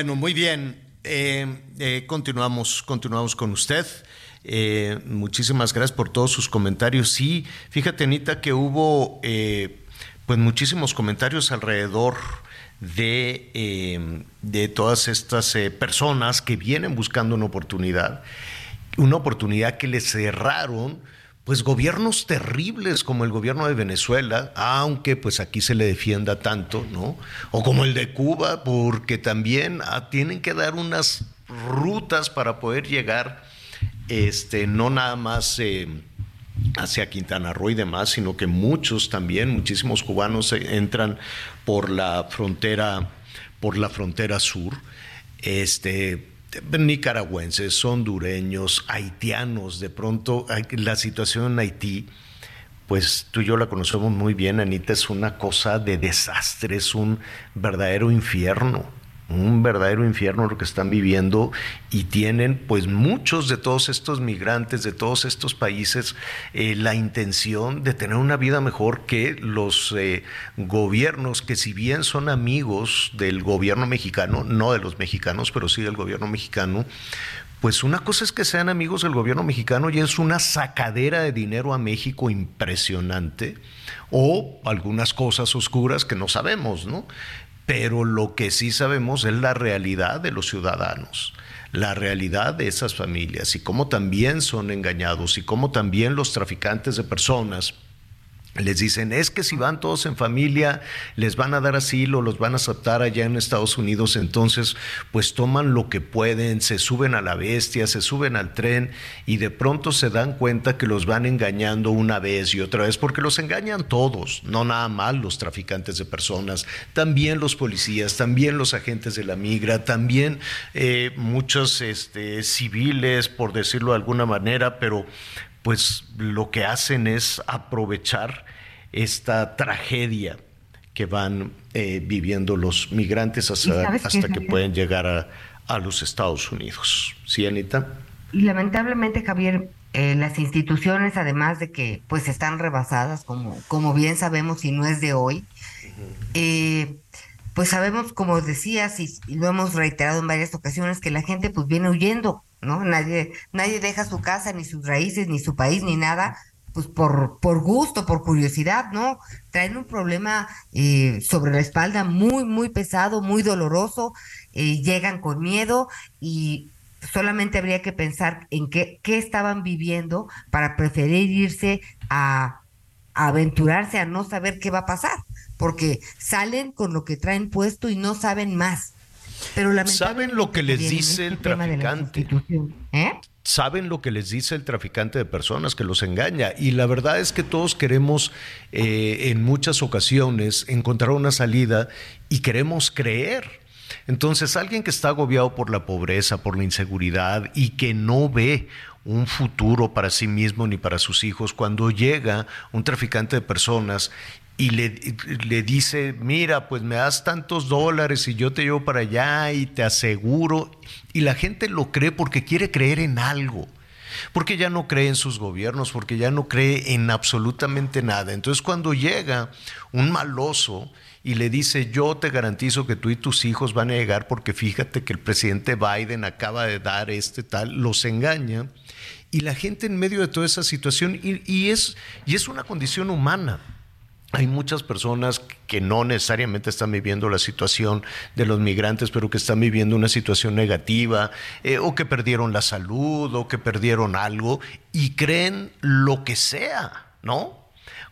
Bueno, muy bien. Eh, eh, continuamos, continuamos con usted. Eh, muchísimas gracias por todos sus comentarios. Sí, fíjate, Anita, que hubo pues muchísimos comentarios alrededor de, eh, de todas estas personas que vienen buscando una oportunidad, una oportunidad que les cerraron pues gobiernos terribles como el gobierno de Venezuela, aunque pues aquí se le defienda tanto, ¿no? O como el de Cuba, porque también ah, tienen que dar unas rutas para poder llegar, este, no nada más eh, hacia Quintana Roo y demás, sino que muchos también, muchísimos cubanos entran por la frontera, por la frontera sur, este, nicaragüenses, hondureños, haitianos, de pronto la situación en Haití, pues tú y yo la conocemos muy bien, Anita, es una cosa de desastre, es un verdadero infierno, un verdadero infierno lo que están viviendo y tienen pues muchos de todos estos migrantes de todos estos países eh, la intención de tener una vida mejor que los eh, gobiernos que si bien son amigos del gobierno mexicano, no de los mexicanos, pero sí del gobierno mexicano, pues una cosa es que sean amigos del gobierno mexicano y es una sacadera de dinero a México impresionante, o algunas cosas oscuras que no sabemos, ¿no? Pero lo que sí sabemos es la realidad de los ciudadanos, la realidad de esas familias y cómo también son engañados y cómo también los traficantes de personas les dicen, es que si van todos en familia, les van a dar asilo, los van a aceptar allá en Estados Unidos, entonces pues toman lo que pueden, se suben a la bestia, se suben al tren y de pronto se dan cuenta que los van engañando una vez y otra vez, porque los engañan todos, no nada más los traficantes de personas, también los policías, también los agentes de la migra, también eh, muchos este, civiles, por decirlo de alguna manera, pero pues lo que hacen es aprovechar esta tragedia que van eh, viviendo los migrantes hasta, hasta que pueden llegar a, a los Estados Unidos. ¿Sí, Anita? Y lamentablemente, Javier, eh, las instituciones, además de que pues están rebasadas, como, como bien sabemos y no es de hoy, eh, pues sabemos, como decías, y, y lo hemos reiterado en varias ocasiones, que la gente pues viene huyendo, ¿no? Nadie, nadie deja su casa, ni sus raíces, ni su país, ni nada, pues por, por gusto, por curiosidad, ¿no? Traen un problema eh, sobre la espalda muy, muy pesado, muy doloroso, eh, llegan con miedo y solamente habría que pensar en qué, qué estaban viviendo para preferir irse a, a aventurarse a no saber qué va a pasar, porque salen con lo que traen puesto y no saben más. Pero ¿Saben lo que les dice el este traficante? ¿eh? saben lo que les dice el traficante de personas que los engaña y la verdad es que todos queremos eh, en muchas ocasiones encontrar una salida y queremos creer. Entonces alguien que está agobiado por la pobreza, por la inseguridad y que no ve un futuro para sí mismo ni para sus hijos, cuando llega un traficante de personas y le, le, dice, mira, pues me das tantos dólares y yo te llevo para allá y te aseguro. Y la gente lo cree porque quiere creer en algo, porque ya no cree en sus gobiernos, porque ya no cree en absolutamente nada. Entonces cuando llega un maloso y le dice, yo te garantizo que tú y tus hijos van a llegar porque fíjate que el presidente Biden acaba de dar este tal, los engaña. Y la gente en medio de toda esa situación, y, es, y es una condición humana hay muchas personas que no necesariamente están viviendo la situación de los migrantes, pero que están viviendo una situación negativa, eh, o que perdieron la salud, o que perdieron algo, y creen lo que sea, ¿no?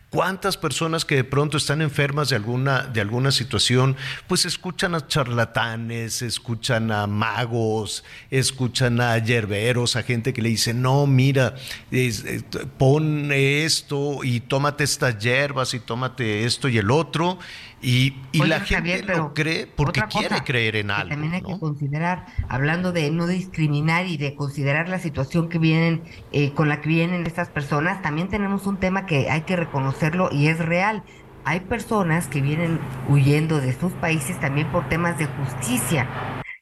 ¿Cuántas personas que de pronto están enfermas de alguna, de alguna situación, pues escuchan a charlatanes, escuchan a magos, escuchan a yerberos, a gente que le dice, no, mira, eh, pon esto y tómate estas hierbas y tómate esto y el otro, y, y Oye, la gente Javier, lo cree porque quiere creer en que algo. También hay ¿no? que considerar, hablando de no discriminar y de considerar la situación que vienen, eh, con la que vienen estas personas, también tenemos un tema que hay que reconocerlo y es real. Hay personas que vienen huyendo de sus países también por temas de justicia.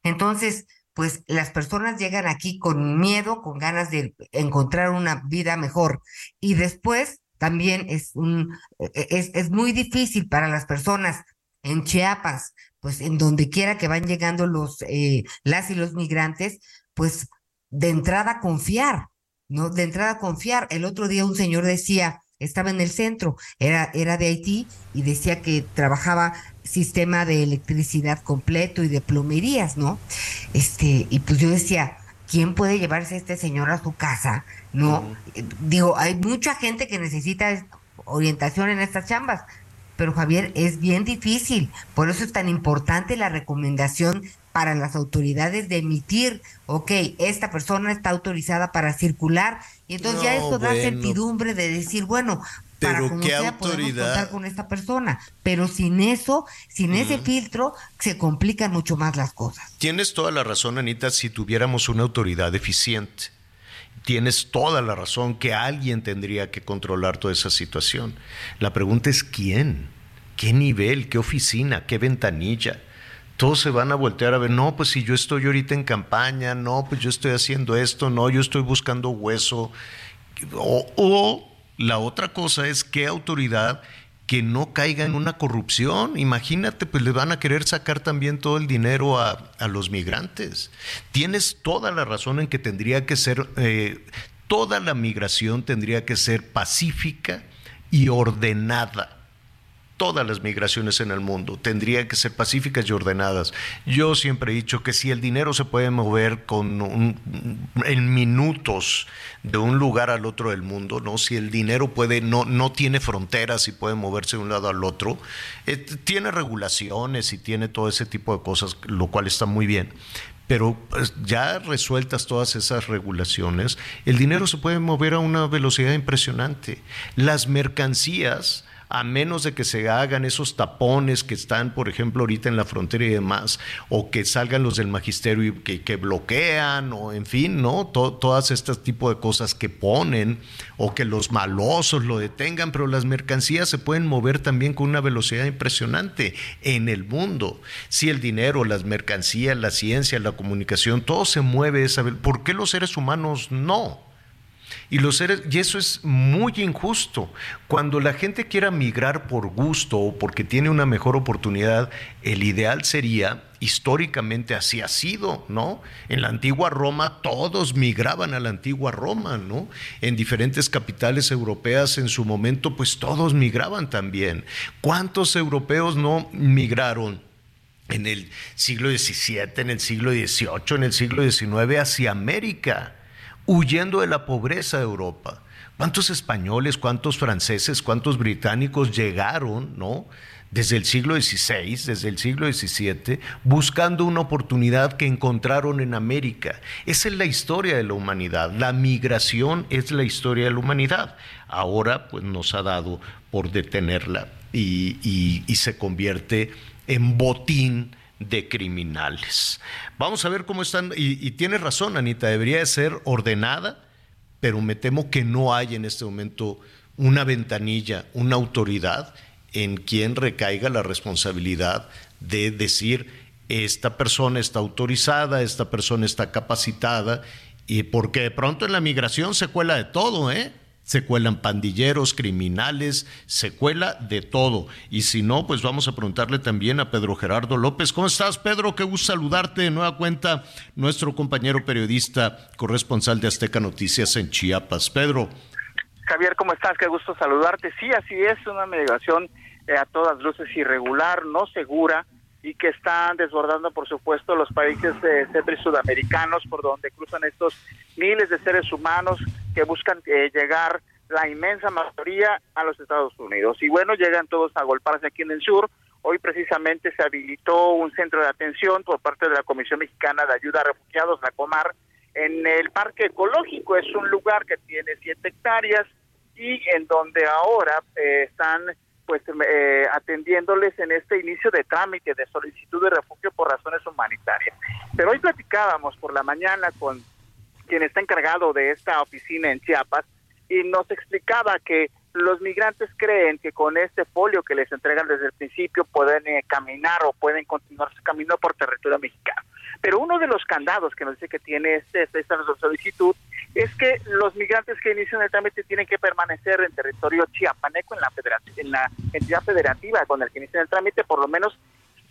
Entonces, pues las personas llegan aquí con miedo, con ganas de encontrar una vida mejor y después también es un e- es, es muy difícil para las personas en Chiapas, pues en donde quiera que van llegando los eh, las y los migrantes, pues de entrada confiar, ¿no? De entrada confiar. El otro día un señor decía, estaba en el centro, era, era de Haití y decía que trabajaba sistema de electricidad completo y de plomerías, ¿no? Este, y pues yo decía, ¿quién puede llevarse a este señor a su casa? No, Eh, digo, hay mucha gente que necesita es- orientación en estas chambas, pero Javier, es bien difícil. Por eso es tan importante la recomendación para las autoridades de emitir, ok, esta persona está autorizada para circular, y entonces ya esto da bueno. certidumbre de decir, bueno, para Pero como qué sea podemos autoridad. contar con esta persona, pero sin eso, sin ese filtro, se complican mucho más las cosas. Tienes toda la razón, Anita, si tuviéramos una autoridad eficiente. Tienes toda la razón que alguien tendría que controlar toda esa situación. La pregunta es quién, qué nivel, qué oficina, qué ventanilla. todos se van a voltear a ver, no, pues si yo estoy ahorita en campaña, no, pues yo estoy haciendo esto, no, yo estoy buscando hueso. O, o la otra cosa es qué autoridad que no caiga en una corrupción. Imagínate, pues le van a querer sacar también todo el dinero a, a los migrantes. Tienes toda la razón en que tendría que ser, eh, toda la migración tendría que ser pacífica y ordenada todas las migraciones en el mundo tendrían que ser pacíficas y ordenadas. Yo siempre he dicho que si el dinero se puede mover con un- en minutos de un lugar al otro del mundo, no, si el dinero puede no no tiene fronteras y puede moverse de un lado al otro, eh, tiene regulaciones y tiene todo ese tipo de cosas, lo cual está muy bien. Pero pues, ya resueltas todas esas regulaciones, el dinero se puede mover a una velocidad impresionante. Las mercancías, a menos de que se hagan esos tapones que están, por ejemplo, ahorita en la frontera y demás, o que salgan los del magisterio y que, que bloquean, o en fin, ¿no? To- todas estas tipos de cosas que ponen, o que los malosos lo detengan, pero las mercancías se pueden mover también con una velocidad impresionante en el mundo. Si el dinero, las mercancías, la ciencia, la comunicación, todo se mueve ¿Por qué los seres humanos no? Y, los seres, y eso es muy injusto. Cuando la gente quiera migrar por gusto o porque tiene una mejor oportunidad, el ideal sería, históricamente así ha sido, ¿no? En la antigua Roma todos migraban a la antigua Roma, ¿no? En diferentes capitales europeas en su momento, pues todos migraban también. ¿Cuántos europeos no migraron? en el siglo XVII, en el siglo XVIII, en el siglo XIX hacia América, huyendo de la pobreza de Europa. ¿Cuántos españoles, cuántos franceses, cuántos británicos llegaron, no? Desde el siglo XVI, desde el siglo XVII, buscando una oportunidad que encontraron en América. Esa es la historia de la humanidad. La migración es la historia de la humanidad. Ahora, pues, nos ha dado por detenerla y, y- y se convierte en botín de criminales. Vamos a ver cómo están, y, y tienes razón, Anita, debería de ser ordenada, pero me temo que no hay en este momento una ventanilla, una autoridad en quien recaiga la responsabilidad de decir, esta persona está autorizada, esta persona está capacitada, y porque de pronto en la migración se cuela de todo, ¿eh? Se cuelan pandilleros, criminales, se cuela de todo. Y si no, pues vamos a preguntarle también a Pedro Gerardo López. ¿Cómo estás, Pedro? Qué gusto saludarte de nueva cuenta, nuestro compañero periodista, corresponsal de Azteca Noticias en Chiapas. Pedro. Javier, ¿cómo estás? Qué gusto saludarte. Sí, así es, una migración eh, a todas luces irregular, no segura y que están desbordando, por supuesto, los países eh, centro y sudamericanos por donde cruzan estos miles de seres humanos que buscan eh, llegar, la inmensa mayoría, a los Estados Unidos. Y bueno, llegan todos a golparse aquí en el sur. Hoy precisamente se habilitó un centro de atención por parte de la Comisión Mexicana de Ayuda a Refugiados, la COMAR, en el Parque Ecológico. Es un lugar que tiene siete hectáreas y en donde ahora eh, están pues eh, atendiéndoles en este inicio de trámite de solicitud de refugio por razones humanitarias. Pero hoy platicábamos por la mañana con quien está encargado de esta oficina en Chiapas y nos explicaba que los migrantes creen que con este folio que les entregan desde el principio pueden eh, caminar o pueden continuar su camino por territorio mexicano. Pero uno de los candados que nos dice que tiene este, esta solicitud es que los migrantes que inician el trámite tienen que permanecer en territorio chiapaneco, en la, en la entidad federativa con el que inician el trámite, por lo menos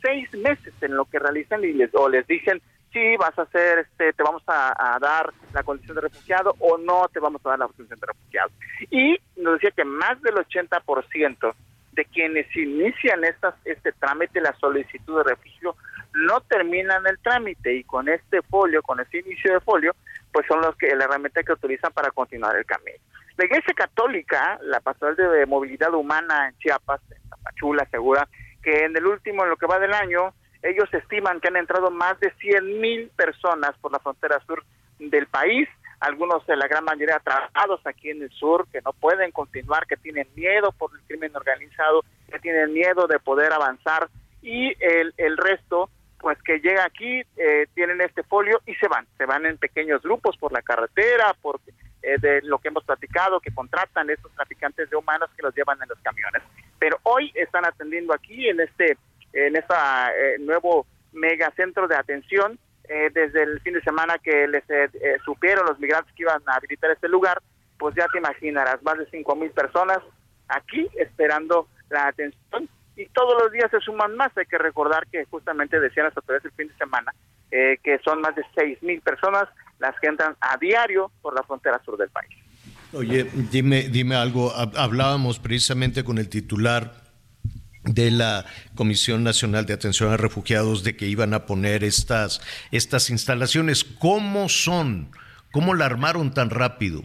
seis meses en lo que realizan y les, o les dicen sí vas a hacer, este, te vamos a, dar la condición de refugiado o no te vamos a dar la condición de refugiado. Y nos decía que más del 80% de quienes inician estas, este trámite, la solicitud de refugio, no terminan el trámite y con este folio, con este inicio de folio, pues son los que la herramienta que utilizan para continuar el camino. La Iglesia Católica, la Pastoral de Movilidad Humana en Chiapas, en Tapachula, asegura que en el último, en lo que va del año, ellos estiman que han entrado más de 100 mil personas por la frontera sur del país, algunos de la gran mayoría atrapados aquí en el sur, que no pueden continuar, que tienen miedo por el crimen organizado, que tienen miedo de poder avanzar y el, el resto pues que llega aquí, eh, tienen este folio y se van, se van en pequeños grupos por la carretera, por eh, de lo que hemos platicado, que contratan estos traficantes de humanos que los llevan en los camiones. Pero hoy están atendiendo aquí en este en esta eh, nuevo megacentro de atención. Eh, desde el fin de semana que les eh, eh, supieron los migrantes que iban a habilitar este lugar, pues ya te imaginarás, más de cinco mil personas aquí esperando la atención y todos los días se suman más. Hay que recordar que justamente decían las autoridades el fin de semana eh, que son más de seis mil personas las que entran a diario por la frontera sur del país. Oye, dime, dime algo. Hab- Hablábamos precisamente con el titular de la Comisión Nacional de Atención a Refugiados de que iban a poner estas, estas instalaciones. ¿Cómo son? ¿Cómo la armaron tan rápido?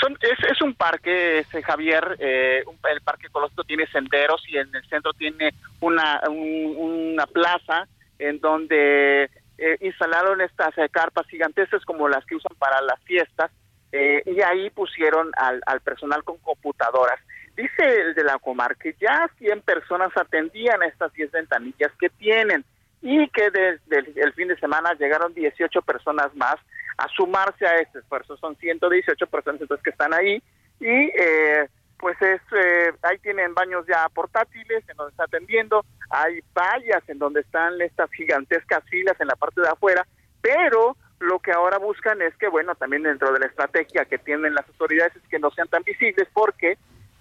Son, es, es un parque, este, Javier, eh, un- el parque ecológico tiene senderos y en el centro tiene una, un- una plaza en donde eh, instalaron estas eh, carpas gigantescas como las que usan para las fiestas eh, y ahí pusieron al, al personal con computadoras. Dice el de la Comar que ya 100 personas atendían estas 10 ventanillas que tienen y que desde el, el fin de semana llegaron 18 personas más a sumarse a este esfuerzo. Son 118 personas entonces que están ahí y eh, pues es eh, ahí tienen baños ya portátiles en donde está atendiendo, hay vallas en donde están estas gigantescas filas en la parte de afuera, pero lo que ahora buscan es que bueno, también dentro de la estrategia que tienen las autoridades es que no sean tan visibles porque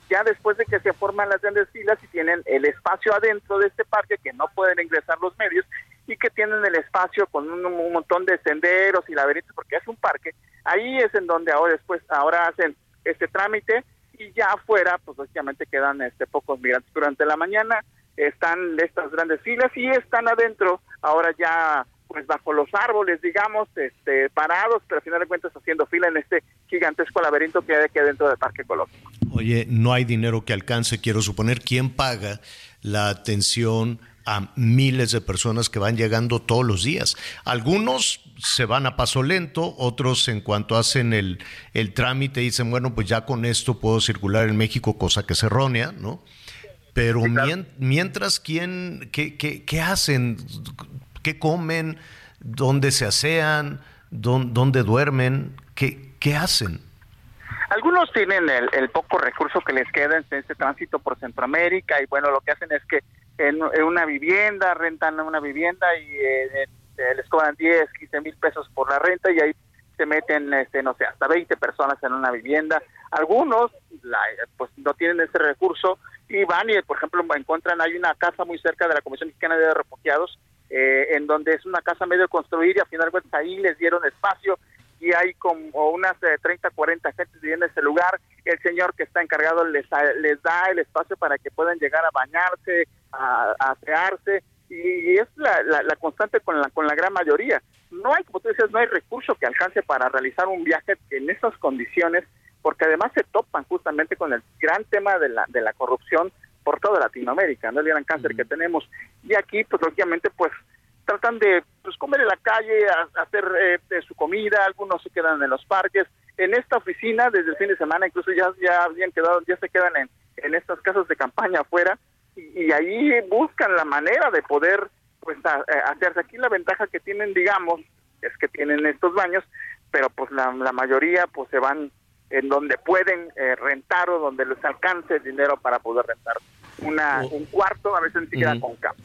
ya después de que se forman las grandes filas y tienen el espacio adentro de este parque que no pueden ingresar los medios y que tienen el espacio con un, montón de senderos y laberintos porque es un parque, ahí es en donde ahora después ahora hacen este trámite y ya afuera pues lógicamente quedan este pocos migrantes. Durante la mañana están estas grandes filas y están adentro ahora ya pues bajo los árboles digamos este parados pero al final de cuentas haciendo fila en este gigantesco laberinto que hay aquí adentro del parque ecológico Oye, no hay dinero que alcance, quiero suponer. ¿Quién paga la atención a miles de personas que van llegando todos los días? Algunos se van a paso lento, otros en cuanto hacen el, el trámite dicen, bueno, pues ya con esto puedo circular en México, cosa que es errónea, ¿no? Pero mien- mientras, ¿quién, qué, qué, qué hacen? ¿Qué comen? ¿Dónde se asean? ¿Dón- ¿Dónde duermen? ¿Qué, hacen? Algunos tienen el, el poco recurso que les queda en este tránsito por Centroamérica y bueno, lo que hacen es que en, una vivienda, rentan una vivienda y eh, eh, les cobran 10, 15 mil pesos por la renta y ahí se meten, este, no sé, hasta 20 personas en una vivienda. Algunos pues no tienen ese recurso y van y, por ejemplo, encuentran, hay una casa muy cerca de la Comisión Mexicana de Refugiados eh, en donde es una casa medio construida y al final de cuentas ahí les dieron espacio y hay como unas eh, 30, 40 gentes viviendo en ese lugar. El señor que está encargado les, les da el espacio para que puedan llegar a bañarse, a, a y, es la, la, constante con la, con la gran mayoría. No hay, como tú decías, no hay recurso que alcance para realizar un viaje en esas condiciones, porque además se topan justamente con el gran tema de la, de la corrupción por toda Latinoamérica, ¿no? el gran cáncer que tenemos. Y aquí, pues, lógicamente, pues, tratan de pues, comer en la calle, a- hacer eh, de su comida, algunos se quedan en los parques. En esta oficina, desde el fin de semana, incluso ya, ya habían quedado, ya se quedan en, en estas casas de campaña afuera y, y ahí buscan la manera de poder pues a- eh, hacerse. Aquí la ventaja que tienen, digamos, es que tienen estos baños, pero pues la, la mayoría pues se van en donde pueden eh, rentar o donde les alcance el dinero para poder rentar una, un cuarto, a veces ni siquiera con cama.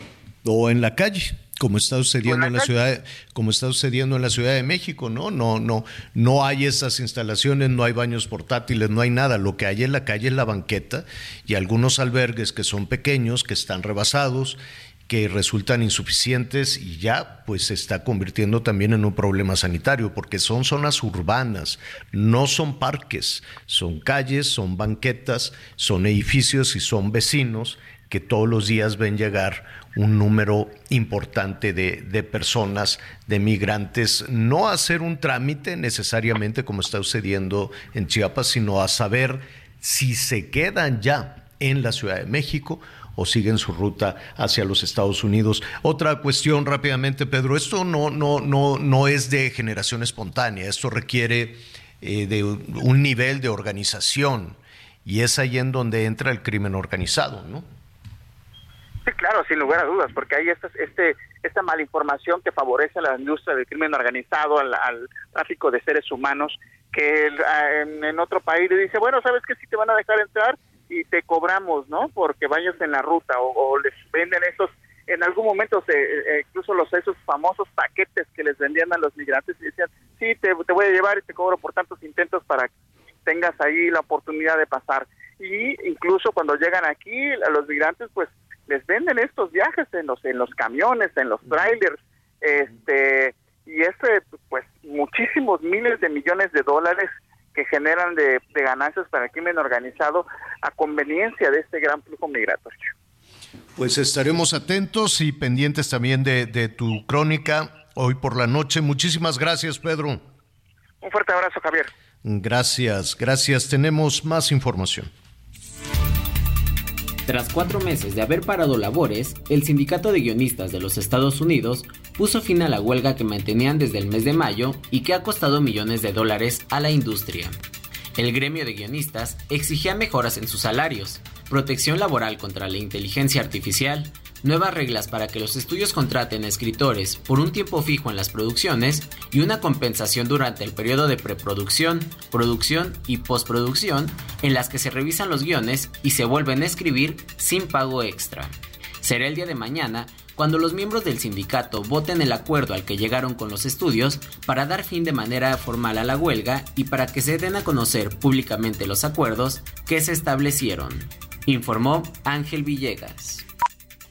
o en la calle como está sucediendo en la la ciudad de- como está sucediendo en la Ciudad de México no no no no hay esas instalaciones no hay baños portátiles no hay nada. Lo que hay en la calle es la banqueta y algunos albergues que son pequeños que están rebasados que resultan insuficientes y ya pues se está convirtiendo también en un problema sanitario porque son zonas urbanas, no son parques, son calles, son banquetas, son edificios y son vecinos que todos los días ven llegar un número importante de, de personas, de migrantes, no a hacer un trámite necesariamente como está sucediendo en Chiapas, sino a saber si se quedan ya en la Ciudad de México o siguen su ruta hacia los Estados Unidos. Otra cuestión rápidamente, Pedro, esto no, no, no, no es de generación espontánea, esto requiere eh, de un nivel de organización y es ahí en donde entra el crimen organizado, ¿no? Sí, claro, sin lugar a dudas, porque hay esta, este, esta malinformación que favorece a la industria del crimen organizado, al, tráfico de seres humanos, que el- a- en, en otro país le dice, bueno, ¿sabes qué? Si te van a dejar entrar y te cobramos, ¿no? Porque vayas en la ruta o, o les venden esos en algún momento se, eh, incluso los esos famosos paquetes que les vendían a los migrantes y decían, sí, te, te voy a llevar y te cobro por tantos intentos para que tengas ahí la oportunidad de pasar. Y incluso cuando llegan aquí, a los migrantes, pues les venden estos viajes en los en los camiones, en los trailers, este y este pues muchísimos miles de millones de dólares que generan de, de ganancias para el crimen organizado a conveniencia de este gran flujo migratorio. Pues estaremos atentos y pendientes también de, de tu crónica hoy por la noche. Muchísimas gracias, Pedro. Un fuerte abrazo, Javier. Gracias, gracias. Tenemos más información. Tras cuatro meses de haber parado labores, el Sindicato de Guionistas de los Estados Unidos puso fin a la huelga que mantenían desde el mes de mayo y que ha costado millones de dólares a la industria. El gremio de guionistas exigía mejoras en sus salarios, protección laboral contra la inteligencia artificial, nuevas reglas para que los estudios contraten a escritores por un tiempo fijo en las producciones y una compensación durante el periodo de preproducción, producción y postproducción en las que se revisan los guiones y se vuelven a escribir sin pago extra. Será el día de mañana cuando los miembros del sindicato voten el acuerdo al que llegaron con los estudios para dar fin de manera formal a la huelga y para que se den a conocer públicamente los acuerdos que se establecieron, informó Ángel Villegas.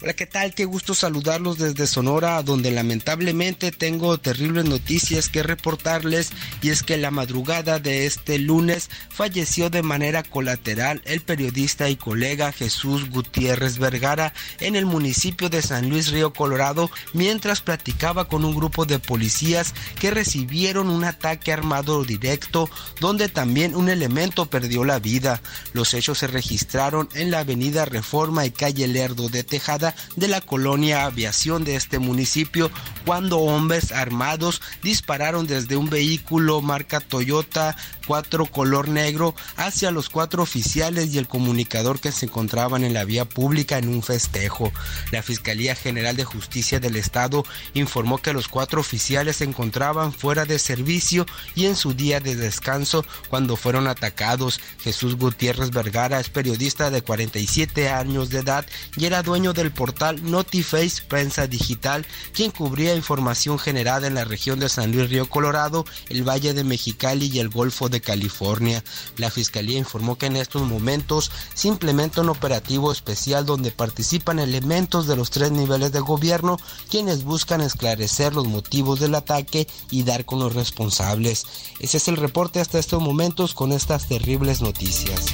Hola, ¿qué tal? Qué gusto saludarlos desde Sonora, donde lamentablemente tengo terribles noticias que reportarles y es que la madrugada de este lunes falleció de manera colateral el periodista y colega Jesús Gutiérrez Vergara en el municipio de San Luis Río Colorado mientras platicaba con un grupo de policías que recibieron un ataque armado directo donde también un elemento perdió la vida. Los hechos se registraron en la avenida Reforma y calle Lerdo de Tejada de la colonia Aviación de este municipio cuando hombres armados dispararon desde un vehículo marca Toyota 4 color negro hacia los cuatro oficiales y el comunicador que se encontraban en la vía pública en un festejo. La Fiscalía General de Justicia del Estado informó que los cuatro oficiales se encontraban fuera de servicio y en su día de descanso cuando fueron atacados. Jesús Gutiérrez Vergara es periodista de 47 años de edad y era dueño del portal Notiface Prensa Digital, quien cubría información generada en la región de San Luis Río Colorado, el Valle de Mexicali y el Golfo de California. La Fiscalía informó que en estos momentos se implementa un operativo especial donde participan elementos de los tres niveles de gobierno, quienes buscan esclarecer los motivos del ataque y dar con los responsables. Ese es el reporte hasta estos momentos con estas terribles noticias.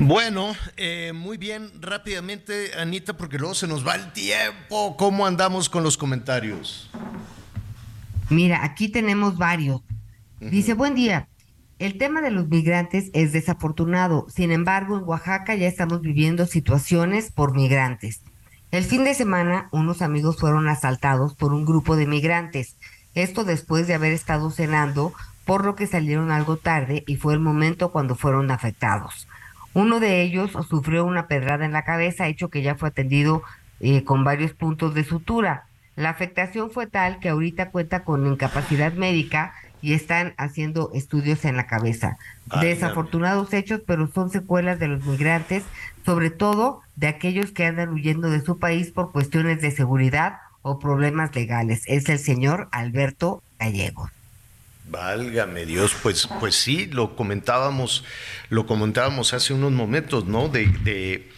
Bueno, eh, muy bien, rápidamente, Anita, porque luego se nos va el tiempo. ¿Cómo andamos con los comentarios? Mira, aquí tenemos varios. Dice, buen día. El tema de los migrantes es desafortunado. Sin embargo, en Oaxaca ya estamos viviendo situaciones por migrantes. El fin de semana, unos amigos fueron asaltados por un grupo de migrantes. Esto después de haber estado cenando, por lo que salieron algo tarde y fue el momento cuando fueron afectados. Uno de ellos sufrió una pedrada en la cabeza, hecho que ya fue atendido eh, con varios puntos de sutura. La afectación fue tal que ahorita cuenta con incapacidad médica y están haciendo estudios en la cabeza. Ay, Desafortunados hechos, pero son secuelas de los migrantes, sobre todo de aquellos que andan huyendo de su país por cuestiones de seguridad o problemas legales. Es el señor Alberto Gallegos. Válgame Dios, pues, pues sí, lo comentábamos, lo comentábamos hace unos momentos, ¿no? De,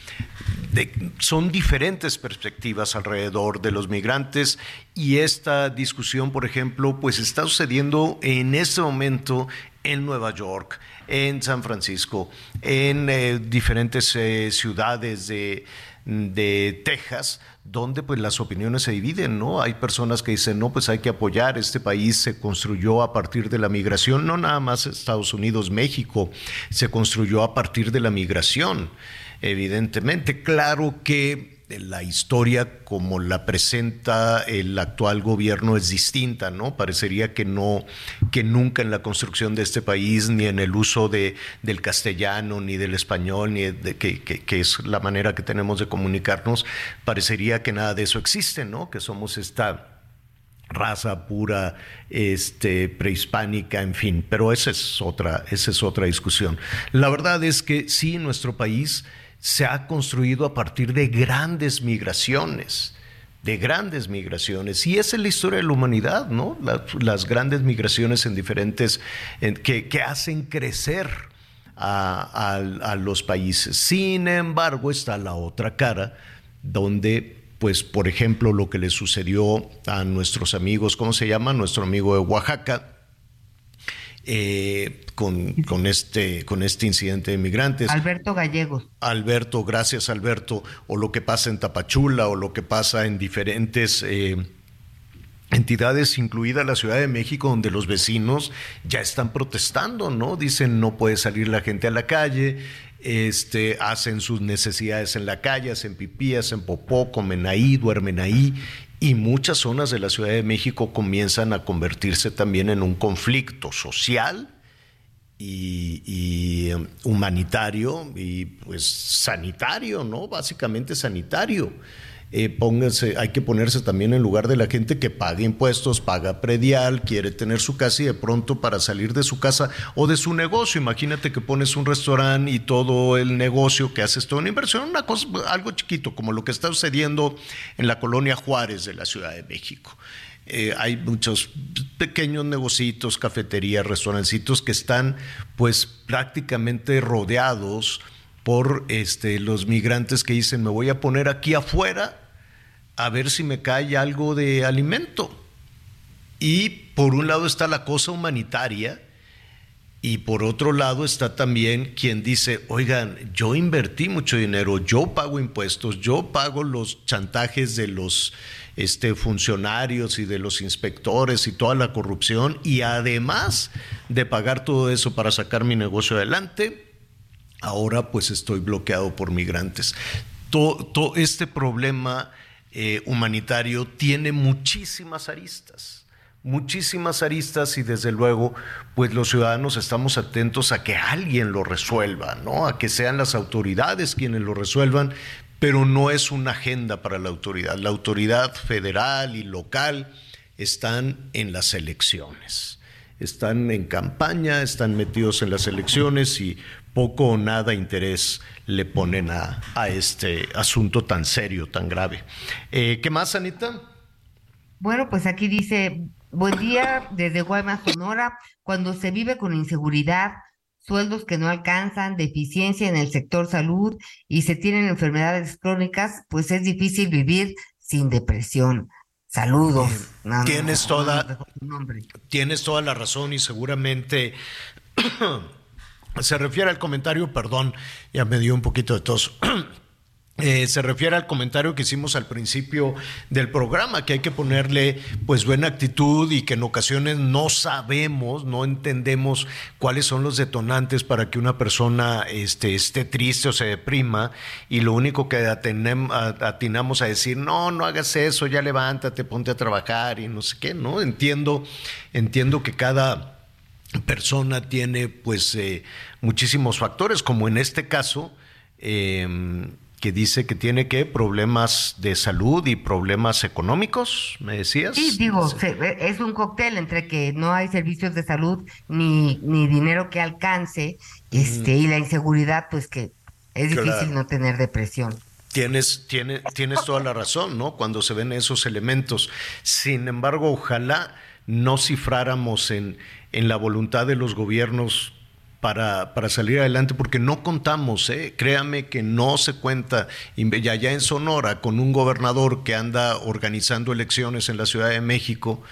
son diferentes perspectivas alrededor de los migrantes y esta discusión, por ejemplo, pues está sucediendo en este momento en Nueva York, en San Francisco, en eh, diferentes eh, ciudades de, de Texas, donde pues las opiniones se dividen, ¿no? Hay personas que dicen, no, pues hay que apoyar, este país se construyó a partir de la migración, no nada más Estados Unidos, México, se construyó a partir de la migración, evidentemente. Claro que la historia como la presenta el actual gobierno es distinta, ¿no? Parecería que no, que nunca en la construcción de este país, ni en el uso de, del castellano, ni del español, ni de que, que- que es la manera que tenemos de comunicarnos, parecería que nada de eso existe, ¿no? Que somos esta raza pura, este, prehispánica, en fin, pero esa es otra, esa es otra discusión. La verdad es que sí, nuestro país se ha construido a partir de grandes migraciones de grandes migraciones. Y esa es la historia de la humanidad, ¿no? La- las grandes migraciones en diferentes, en- que, hacen crecer a, a- a los países. Sin embargo, está la otra cara, donde, pues, por ejemplo, lo que le sucedió a nuestros amigos, ¿cómo se llama? Nuestro amigo de Oaxaca, eh, con, con este, con este incidente de migrantes. Alberto Gallegos. Alberto, gracias Alberto, o lo que pasa en Tapachula, o lo que pasa en diferentes eh, entidades, incluida la Ciudad de México, donde los vecinos ya están protestando, ¿no? Dicen no puede salir la gente a la calle, este, hacen sus necesidades en la calle, hacen pipí, hacen popó, comen ahí, duermen ahí. Y muchas zonas de la Ciudad de México comienzan a convertirse también en un conflicto social y, um, humanitario y pues sanitario, ¿no? Básicamente sanitario. Eh, pónganse, hay que ponerse también en lugar de la gente que paga impuestos, paga predial, quiere tener su casa y de pronto para salir de su casa o de su negocio, imagínate que pones un restaurante y todo el negocio que haces toda una inversión, una cosa, algo chiquito, como lo que está sucediendo en la colonia Juárez de la Ciudad de México. Eh, hay muchos pequeños negocios, cafeterías, restaurancitos que están pues prácticamente rodeados por este, los migrantes que dicen me voy a poner aquí afuera a ver si me cae algo de alimento. Y por un lado está la cosa humanitaria y por otro lado está también quien dice, oigan, yo invertí mucho dinero, yo pago impuestos, yo pago los chantajes de los este, funcionarios y de los inspectores y toda la corrupción y además de pagar todo eso para sacar mi negocio adelante, ahora pues estoy bloqueado por migrantes. Todo, este problema eh, humanitario tiene muchísimas aristas, muchísimas aristas y desde luego pues los ciudadanos estamos atentos a que alguien lo resuelva, ¿no? A que sean las autoridades quienes lo resuelvan, pero no es una agenda para la autoridad. La autoridad federal y local están en las elecciones están en campaña, están metidos en las elecciones y poco o nada interés le ponen a, a este asunto tan serio, tan grave. Eh, ¿Qué más, Anita? Bueno, pues aquí dice, buen día desde Guaymas, Sonora, cuando se vive con inseguridad, sueldos que no alcanzan, deficiencia en el sector salud y se tienen enfermedades crónicas, pues es difícil vivir sin depresión. Saludos. No, no, Tienes no, toda, no, no, hombre. tienes toda la razón y seguramente se refiere al comentario, perdón, ya me dio un poquito de tos. Eh, se refiere al comentario que hicimos al principio del programa, que hay que ponerle pues buena actitud y que en ocasiones no sabemos, no entendemos cuáles son los detonantes para que una persona este, esté triste o se deprima y lo único que atinamos a decir, no, no hagas eso, ya levántate, ponte a trabajar y no sé qué, ¿no? Entiendo, entiendo que cada persona tiene pues eh, muchísimos factores, como en este caso, eh, que dice que tiene que problemas de salud y problemas económicos, me decías. Sí, digo, es un cóctel entre que no hay servicios de salud ni, ni dinero que alcance, este, y la inseguridad, pues que es difícil no tener depresión. Tienes, tiene- tienes toda la razón, ¿no? Cuando se ven esos elementos. Sin embargo, ojalá no cifráramos en, en la voluntad de los gobiernos para, para salir adelante, porque no contamos, ¿eh? créame que no se cuenta. Ya allá en Sonora, con un gobernador que anda organizando elecciones en la Ciudad de México,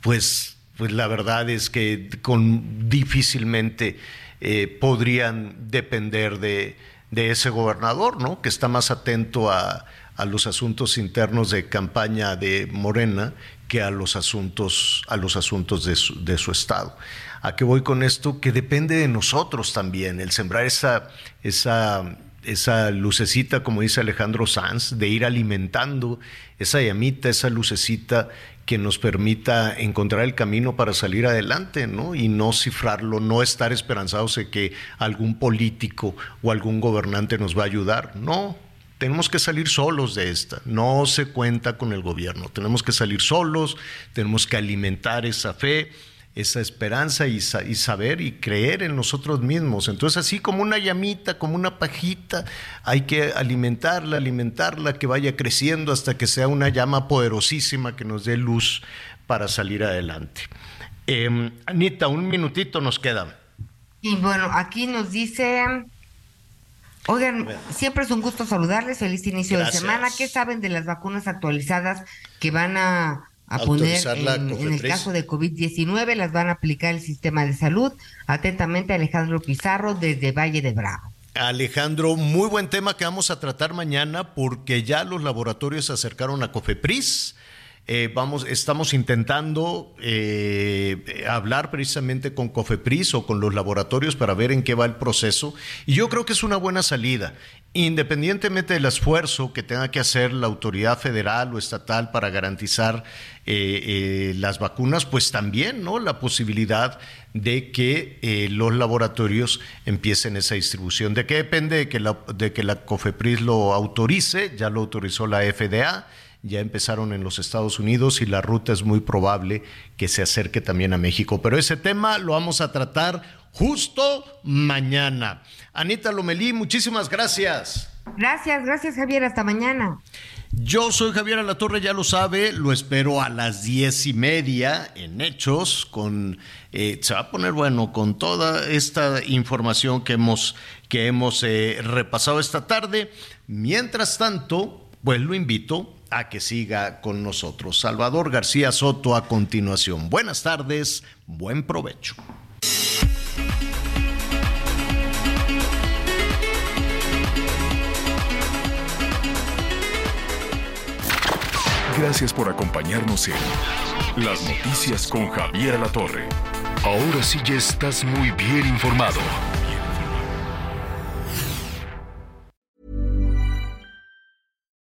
pues, pues la verdad es que con, difícilmente eh, podrían depender de, de ese gobernador, ¿no? Que está más atento a, a los asuntos internos de campaña de Morena que a los asuntos, a los asuntos de su, de su estado. ¿A qué voy con esto? Que depende de nosotros también, el sembrar esa, esa esa lucecita, como dice Alejandro Sanz, de ir alimentando esa llamita, esa lucecita que nos permita encontrar el camino para salir adelante, ¿no? Y no cifrarlo, no estar esperanzados de que algún político o algún gobernante nos va a ayudar. No, tenemos que salir solos de esta. No se cuenta con el gobierno. Tenemos que salir solos, tenemos que alimentar esa fe esa esperanza y, saber y creer en nosotros mismos. Entonces, así como una llamita, como una pajita, hay que alimentarla, alimentarla, que vaya creciendo hasta que sea una llama poderosísima que nos dé luz para salir adelante. Eh, Anita, un minutito nos queda. Y bueno, aquí nos dice, oigan, siempre es un gusto saludarles, feliz inicio Gracias. de semana. ¿Qué saben de las vacunas actualizadas que van a a poner en, en, el caso de COVID-19, las van a aplicar el sistema de salud. Atentamente, Alejandro Pizarro, desde Valle de Bravo. Alejandro, muy buen tema que vamos a tratar mañana porque ya los laboratorios se acercaron a Cofepris. Eh, vamos, estamos intentando eh, hablar precisamente con Cofepris o con los laboratorios para ver en qué va el proceso. Y yo creo que es una buena salida. Independientemente del esfuerzo que tenga que hacer la autoridad federal o estatal para garantizar eh, las vacunas, pues también ¿no? la posibilidad de que los laboratorios empiecen esa distribución. ¿De qué depende? De que, la, de que la Cofepris lo autorice, ya lo autorizó la FDA ya empezaron en los Estados Unidos y la ruta es muy probable que se acerque también a México. Pero ese tema lo vamos a tratar justo mañana. Anita Lomelí, muchísimas gracias. Gracias, gracias Javier, hasta mañana. Yo soy Javier Alatorre, ya lo sabe, lo espero a las diez y media en Hechos, con, eh, se va a poner bueno con toda esta información que hemos, que hemos eh, repasado esta tarde. Mientras tanto, pues lo invito a que siga con nosotros. Salvador García Soto a continuación. Buenas tardes, buen provecho. Gracias por acompañarnos en Las Noticias con Javier La Torre. Ahora sí ya estás muy bien informado.